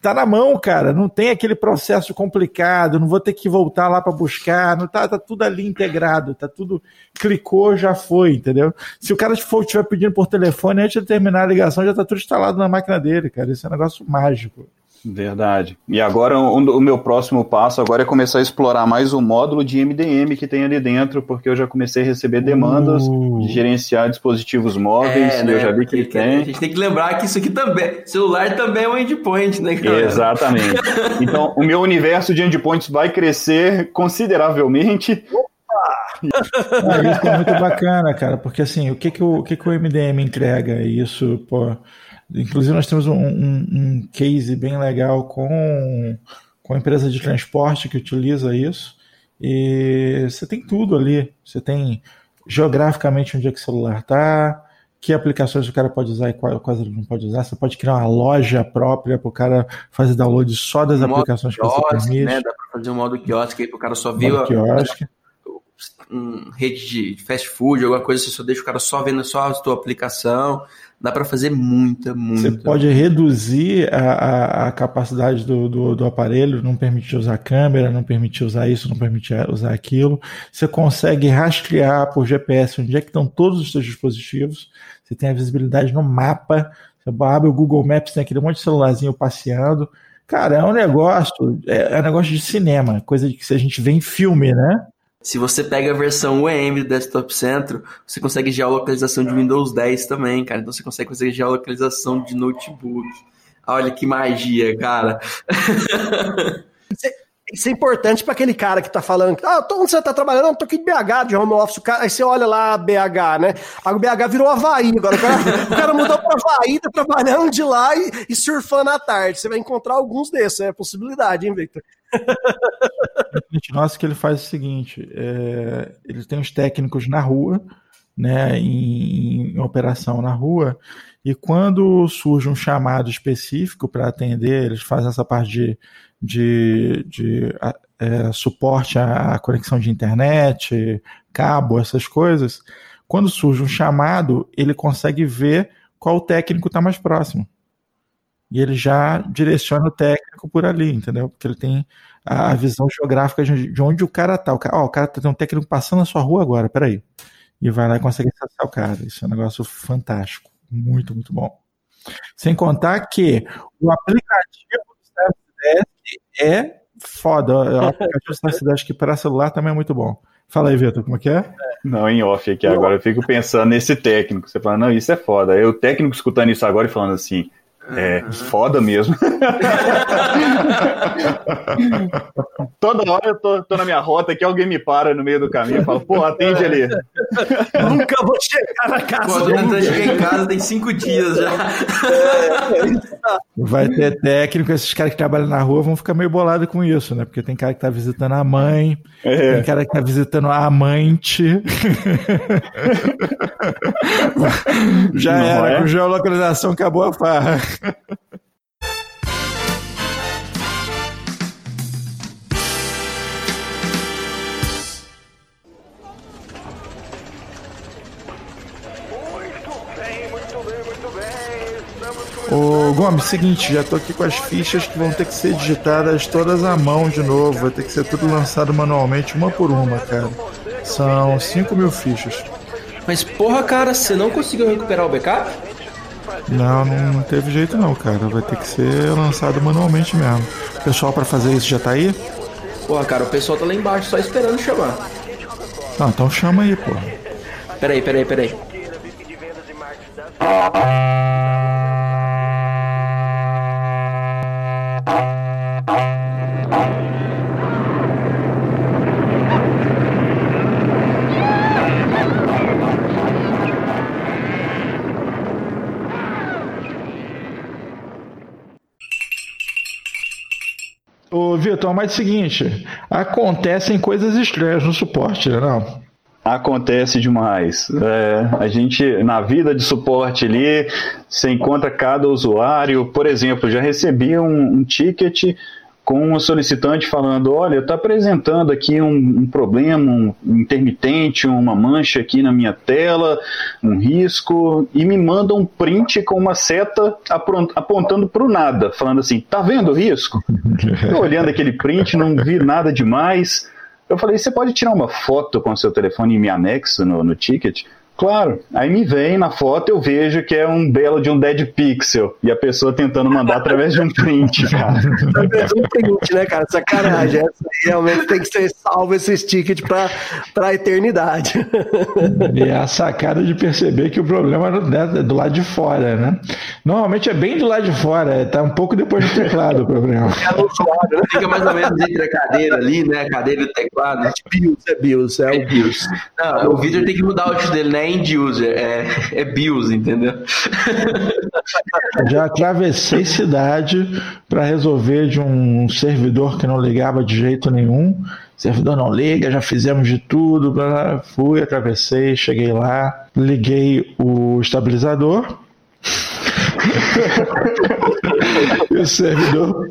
tá na mão, cara. Não tem aquele processo complicado, não vou ter que voltar lá para buscar, não tá, tá tudo ali integrado, tá tudo clicou, já foi, entendeu? Se o cara for estiver pedindo por telefone antes de terminar a ligação, já tá tudo instalado na máquina dele, cara. Isso é um negócio mágico. Verdade. E agora o, o meu próximo passo agora é começar a explorar mais o módulo de MDM que tem ali dentro, porque eu já comecei a receber demandas Uh. de gerenciar dispositivos móveis, e eu já vi que ele Porque A tem. gente tem que lembrar que isso aqui também. Celular também é um endpoint, né, cara? Exatamente. Então, o meu universo de endpoints vai crescer consideravelmente. Isso é muito bacana, cara, porque assim, o que que o, o que que o MDM entrega? Isso, pô. Inclusive, nós temos um, um- um case bem legal com, com a empresa de transporte que utiliza isso. E você tem tudo ali. Você tem geograficamente onde é que o celular está, que aplicações o cara pode usar e quais ele não pode usar. Você pode criar uma loja própria para o cara fazer download só das Modo aplicações que você quiosque, permite. né? Dá pra fazer um modo quiosque aí pro cara só ver Modo a- quiosque. rede de fast food, alguma coisa, você só deixa o cara só vendo só a tua aplicação. Dá pra fazer muita, Você muita. pode reduzir a, a, a capacidade do, do, do aparelho, não permitir usar câmera, não permitir usar isso, não permitir usar aquilo. Você consegue rastrear por GPS onde é que estão todos os seus dispositivos. Você tem a visibilidade no mapa. Você abre o Google Maps, tem aquele monte de celularzinho passeando. Cara, é um negócio, é, é um negócio de cinema, coisa que se a gente vê em filme, né? Se você pega a versão UEM do Desktop Centro, você consegue geolocalização de Windows 10 também, cara. Então você consegue fazer geolocalização de notebook. Olha que magia, cara. Isso é importante para aquele cara que tá falando, ah, onde você tá trabalhando? Não, tô aqui de BH, de home office. Cara- aí você olha lá, BH, né? Aí o BH virou Havaí agora. O cara, o cara mudou para Havaí, tá trabalhando de lá e, e surfando à tarde. Você vai encontrar alguns desses, é possibilidade, hein, Victor? nosso que ele faz o seguinte: é, ele tem os técnicos na rua, né, em, em operação na rua, e quando surge um chamado específico para atender, eles fazem essa parte de, de, de é, suporte à conexão de internet, cabo, essas coisas. Quando surge um chamado, ele consegue ver qual técnico está mais próximo. E ele já direciona o técnico por ali, entendeu? Porque ele tem a visão geográfica de de onde o cara tá. O cara, ó, o cara tem um técnico passando na sua rua agora, peraí. E vai lá e consegue acessar o cara. Isso é um negócio fantástico. Muito, muito bom. Sem contar que o aplicativo do Service Desk é foda. O aplicativo do Service Desk para celular também é muito bom. Fala aí, Vitor, como é que é? Não, em off aqui agora. Eu fico pensando nesse técnico. Você fala, não, isso é foda. Aí o técnico escutando isso agora e falando assim, É, foda mesmo. Toda hora eu tô, tô, na minha rota aqui, alguém me para no meio do caminho e fala, pô, atende ali. Nunca vou chegar na casa. Pô, tentando chegar em casa tem cinco dias já. Vai ter técnico, esses caras que trabalham na rua vão ficar meio bolados com isso, né? Porque tem cara que tá visitando a mãe, é. tem cara que tá visitando a amante. já Não era, é? com geolocalização acabou a farra. Ô Gomes, seguinte, já tô aqui com as fichas que vão ter que ser digitadas todas à mão de novo. Vai ter que ser tudo lançado manualmente, uma por uma, cara. São 5 mil fichas. Mas porra, cara, você não conseguiu recuperar o backup? Não, não teve jeito não, cara. Vai ter que ser lançado manualmente mesmo. O pessoal para fazer isso já tá aí? Porra, cara, o pessoal tá lá embaixo só esperando chamar. Ah, então chama aí, porra. Peraí, peraí, peraí. Vitor, mas é o seguinte, acontecem coisas estranhas no suporte, né, não? Acontece demais. É, a gente, na vida de suporte ali, você encontra cada usuário. Por exemplo, já recebi um, um ticket com uma solicitante falando: olha, está apresentando aqui um, um, problema, um intermitente, uma mancha aqui na minha tela, um risco, e me manda um print com uma seta apontando para o nada, falando assim: tá vendo o risco? Estou olhando aquele print, não vi nada demais. Eu falei: você pode tirar uma foto com o seu telefone e me anexo no, no ticket? Claro. Aí me vem na foto, eu vejo que é um belo de um dead pixel. E a pessoa tentando mandar através de um print, cara. Através de um print, né, cara? Sacanagem. Essa realmente tem que ser salvo esse ticket pra, pra eternidade. E é a sacada de perceber que o problema é do lado de fora, né? Normalmente é bem do lado de fora, tá um pouco depois do teclado o problema. É né? Fica mais ou menos entre a cadeira ali, né? A cadeira e o teclado. É BIOS, é BIOS, é o BIOS. Não, o vídeo tem que mudar o áudio dele, né? End user, é, é BIOS, entendeu? Já atravessei cidade para resolver de um servidor que não ligava de jeito nenhum. Servidor não liga, já fizemos de tudo. Fui, atravessei, cheguei lá, liguei o estabilizador. e o servidor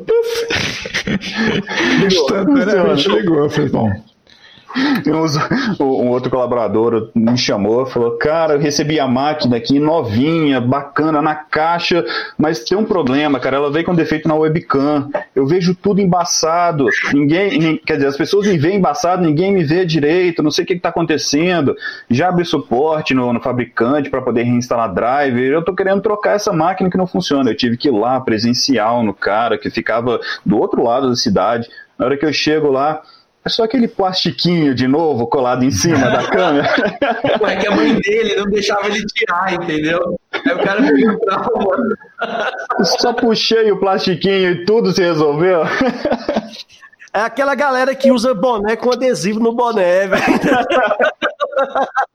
instantaneamente ligou. Eu falei, bom, um, outro colaborador me chamou, falou: Cara, eu recebi a máquina aqui novinha, bacana, na caixa, mas tem um problema, cara. Ela veio com defeito na webcam. Eu vejo tudo embaçado. Ninguém, quer dizer, as pessoas me veem embaçado, ninguém me vê direito, não sei o que está acontecendo. Já abri suporte no, no fabricante para poder reinstalar driver. Eu estou querendo trocar essa máquina que não funciona. Eu tive que ir lá presencial no cara que ficava do outro lado da cidade. Na hora que eu chego lá, é só aquele plastiquinho de novo colado em cima da câmera. É que a mãe dele não deixava ele tirar, entendeu? Aí o cara ficou bravo. Só puxei o plastiquinho e tudo se resolveu. É aquela galera que usa boné com adesivo no boné, velho.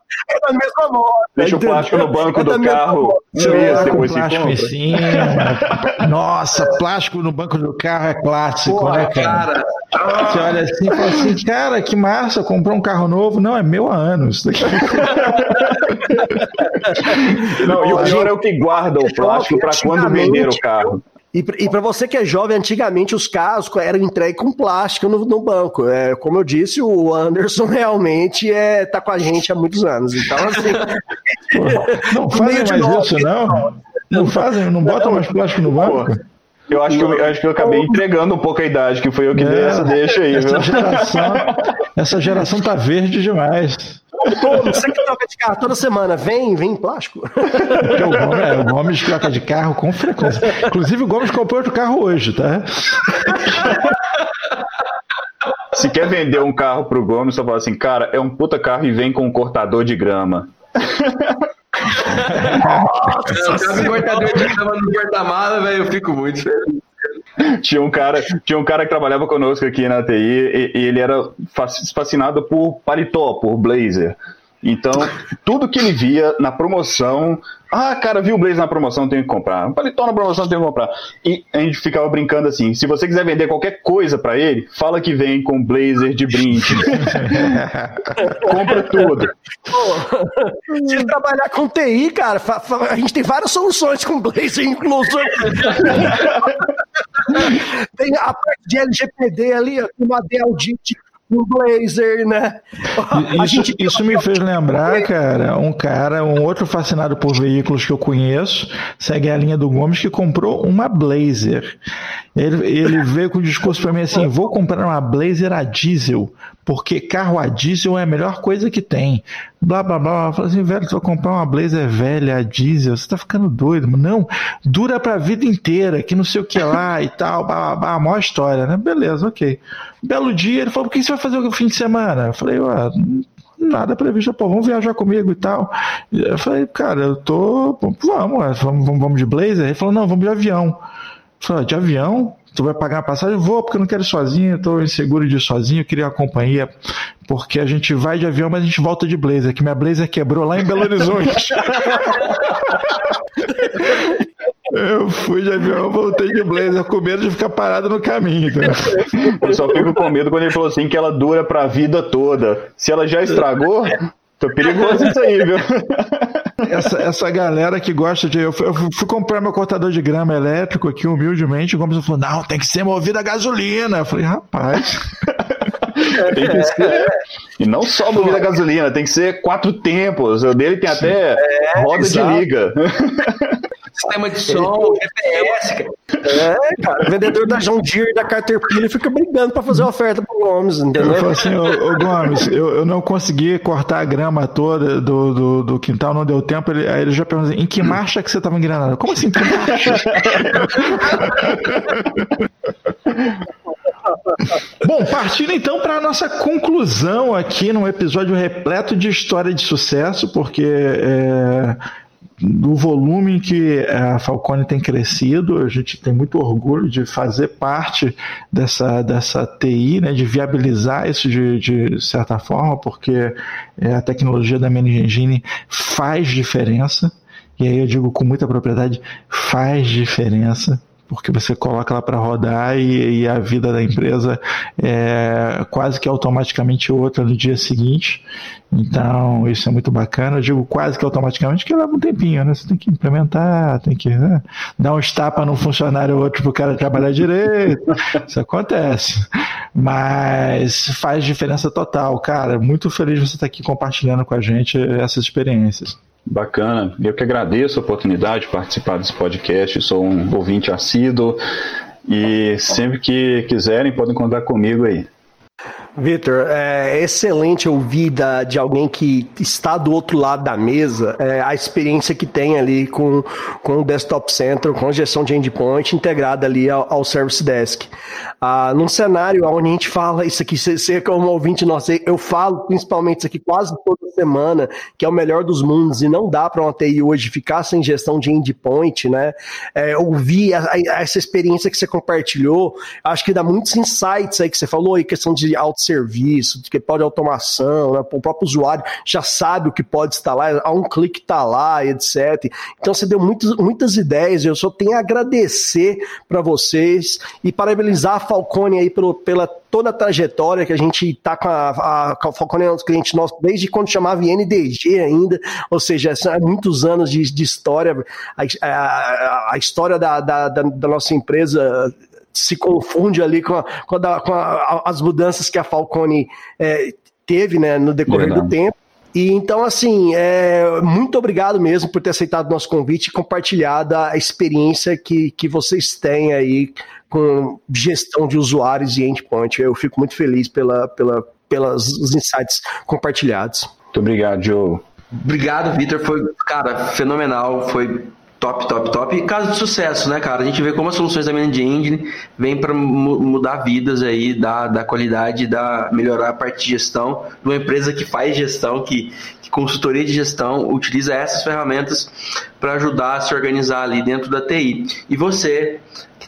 Da mesma moda. Deixa o plástico no banco do carro. Depois plástico em cima. Nossa, plástico no banco do carro é clássico, Porra, né, cara? cara? Você olha assim e fala assim, cara, que massa, comprou um carro novo. Não, é meu há anos. Não, e o pior é o que guarda o plástico para quando vender o carro. E, e para você que é jovem, antigamente os carros eram entregues com plástico no, no, banco. É, como eu disse, o Anderson realmente é, tá com a gente há muitos anos. Então, assim. não fazem mais novo, isso, não? Não fazem, não botam mais plástico no banco? Eu acho, que eu, acho que eu acabei entregando um pouco a idade, que foi eu que é, dei essa deixa aí. Essa geração, essa geração tá verde demais. Você que troca de carro toda semana, vem, vem em plástico. O Gomes, é, o Gomes troca de carro com frequência. Inclusive, o Gomes comprou outro carro hoje, tá? Se quer vender um carro pro Gomes, só fala assim, cara, é um puta carro e vem com um cortador de grama. Nossa, o cortador de grama no porta-mala, velho, eu fico muito feliz. Tinha um, cara, tinha um cara que trabalhava conosco aqui na TI e, e ele era fascinado por paletó, por blazer. Então, tudo que ele via na promoção, ah, cara, viu o Blaze na promoção, tenho que comprar. Um paletó na promoção, tenho que comprar. E a gente ficava brincando assim: se você quiser vender qualquer coisa para ele, fala que vem com Blazer de brinde. Compra tudo. Pô, se trabalhar com TI, cara, a gente tem várias soluções com Blazer, incluso. tem a parte de LGPD ali, uma Dell um blazer, né? Isso, gente... isso me fez lembrar, cara, um cara, um outro fascinado por veículos que eu conheço, segue a linha do Gomes, que comprou uma blazer. Ele, ele veio com o discurso para mim assim: vou comprar uma blazer a diesel, porque carro a diesel é a melhor coisa que tem. Blá blá blá. Eu falei assim, velho, tu vai comprar uma blazer velha a diesel, você tá ficando doido. Não, dura pra vida inteira, que não sei o que lá e tal, blá blá blá, a maior história, né? Beleza, ok. Belo dia, ele falou: o que você vai fazer no fim de semana? Eu falei, ué, nada previsto, pô, vamos viajar comigo e tal. Eu falei, cara, eu tô. Vamos, vamos, vamos de blazer? Ele falou, não, vamos de avião. Eu falei, de avião? Tu vai pagar a passagem? Vou, porque eu não quero ir sozinho, estou inseguro de ir sozinho, queria uma companhia, porque a gente vai de avião, mas a gente volta de blazer, que minha blazer quebrou lá em Belo Horizonte. Eu fui de avião, voltei de blazer, com medo de ficar parado no caminho. Eu só fico com medo quando ele falou assim que ela dura pra vida toda. Se ela já estragou, tô perigoso isso aí, viu? Essa, essa galera que gosta de. Eu fui, eu fui, comprar meu cortador de grama elétrico aqui, humildemente, o Gomes falou: não, tem que ser movido a gasolina. Eu falei, rapaz. tem que ser. E não só movido a gasolina, tem que ser quatro tempos. O dele tem até é, roda exato. de liga sistema de som, GPS, cara. É, cara, o vendedor da John Deere e da Caterpillar fica brigando pra fazer oferta pro Gomes, entendeu? Eu falo assim, ô, ô Gomes, eu, eu não consegui cortar a grama toda do, do, do quintal, não deu tempo. Ele, aí ele já perguntou assim, em que marcha que você tava engrenado? Como assim, que marcha? Bom, partindo então para a nossa conclusão aqui num episódio repleto de história de sucesso, porque é, do volume que a Falcone tem crescido, a gente tem muito orgulho de fazer parte dessa, dessa TI, né, de viabilizar isso de, de certa forma, porque é, a tecnologia da Manage Engine faz diferença, e aí eu digo com muita propriedade, faz diferença porque você coloca ela para rodar e, e, a vida da empresa é quase que automaticamente outra no dia seguinte. Então, isso é muito bacana. Eu digo quase que automaticamente, que leva um tempinho, né? Você tem que implementar, tem que né? dar um estapa num funcionário outro para o cara trabalhar direito. Isso acontece. Mas faz diferença total, cara. Muito feliz de você estar aqui compartilhando com a gente essas experiências. Bacana. Eu que agradeço a oportunidade de participar desse podcast. Sou um ouvinte assíduo e sempre que quiserem podem contar comigo aí. Vitor, é excelente ouvir da, de alguém que está do outro lado da mesa é, a experiência que tem ali com, com o Desktop Center, com gestão de endpoint integrada ali ao, ao Service Desk. Ah, num cenário onde a gente fala isso aqui, você como ouvinte nosso, eu falo principalmente isso aqui quase toda semana, que é o melhor dos mundos e não dá para uma TI hoje ficar sem gestão de endpoint, né? É, ouvir a, a, essa experiência que você compartilhou, acho que dá muitos insights aí que você falou, aí, questão de auto serviço, que pode automação, né? o próprio usuário já sabe o que pode instalar, a um clique está lá, etc. Então você deu muitas, muitas ideias, eu só tenho a agradecer para vocês e parabenizar a Falcone aí pelo, pela toda a trajetória que a gente está com a, a, a Falcone é um cliente nosso desde quando chamava NDG ainda, ou seja, são muitos anos de, de história, a, a, a história da, da, da, da nossa empresa se confunde ali com, a, com, a, com a, as mudanças que a Falcone é, teve né, no decorrer Verdade. do tempo. E então, assim, é, muito obrigado mesmo por ter aceitado o nosso convite e compartilhado a experiência que, que vocês têm aí com gestão de usuários e endpoint. Eu fico muito feliz pela, pela, pelos insights compartilhados. Muito obrigado, Joe. Obrigado, Vitor. Foi, cara, fenomenal. Foi top, top, top. Caso de sucesso, né, cara? A gente vê como as soluções da Managed Engine vêm para mudar vidas aí, dar, dar qualidade, dar, melhorar a parte de gestão de uma empresa que faz gestão, que, que consultoria de gestão utiliza essas ferramentas para ajudar a se organizar ali dentro da TI. E você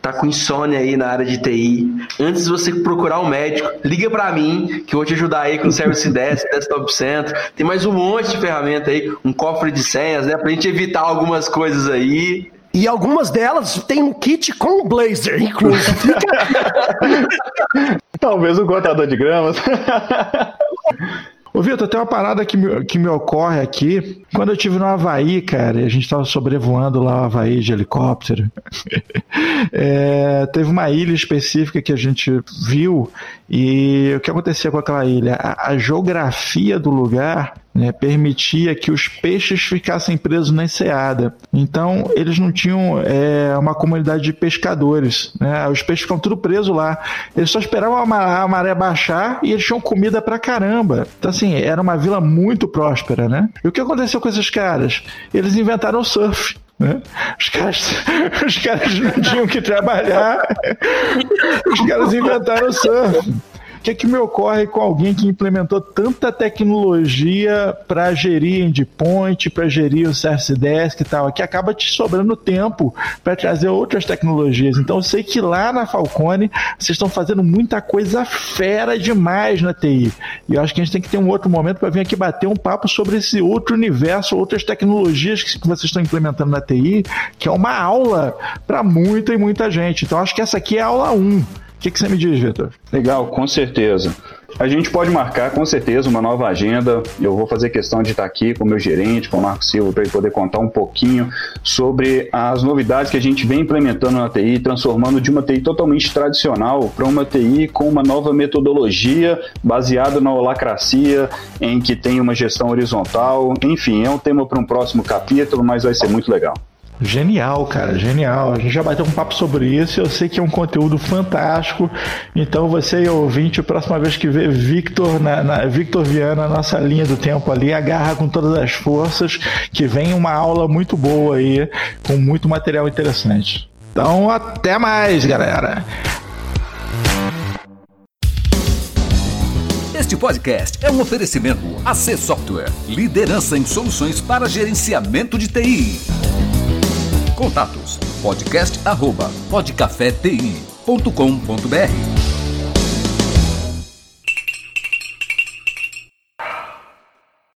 tá com insônia aí na área de TI, antes de você procurar um médico, liga para mim, que eu vou te ajudar aí com o Service Desk, Desktop Center. Tem mais um monte de ferramenta aí, um cofre de senhas, né, pra gente evitar algumas coisas aí. E algumas delas tem um kit com o Blazer, incluso. Talvez um cortador de gramas. Ô, Vitor, tem uma parada que me, que me ocorre aqui. Quando eu estive no Havaí, cara, e a gente estava sobrevoando lá o Havaí de helicóptero, é, teve uma ilha específica que a gente viu e o que acontecia com aquela ilha? A, a geografia do lugar né, permitia que os peixes ficassem presos na enseada. Então, eles não tinham é, uma comunidade de pescadores. Né? Os peixes ficam tudo presos lá. Eles só esperavam a maré, baixar e eles tinham comida pra caramba. Então, assim, era uma vila muito próspera, né? E o que aconteceu com esses caras? Eles inventaram o surf. Né? Os, caras, os caras não tinham que trabalhar, os caras inventaram o surf. O que, é que me ocorre com alguém que implementou tanta tecnologia para gerir endpoint, para gerir o Service Desk e tal, que acaba te sobrando tempo para trazer outras tecnologias. Então eu sei que lá na Falcone vocês estão fazendo muita coisa fera demais na TI. E eu acho que a gente tem que ter um outro momento para vir aqui bater um papo sobre esse outro universo, outras tecnologias que vocês estão implementando na TI, que é uma aula para muita e muita gente. Então acho que essa aqui é a aula 1. O que, que você me diz, Vitor? Legal, com certeza. A gente pode marcar com certeza uma nova agenda. Eu vou fazer questão de estar aqui com o meu gerente, com o Marco Silva, para ele poder contar um pouquinho sobre as novidades que a gente vem implementando na TI, transformando de uma TI totalmente tradicional para uma TI com uma nova metodologia baseada na holacracia, em que tem uma gestão horizontal. Enfim, é um tema para um próximo capítulo, mas vai ser muito legal. Genial, cara, genial. A gente já bateu um papo sobre isso. Eu sei que é um conteúdo fantástico. Então, você ouvinte, a próxima vez que vê Victor, na, na, Victor Viana, nossa linha do tempo ali, agarra com todas as forças, que vem uma aula muito boa aí, com muito material interessante. Então, até mais, galera. Este podcast é um oferecimento AC Software, liderança em soluções para gerenciamento de TI. Contatos. Podcast arroba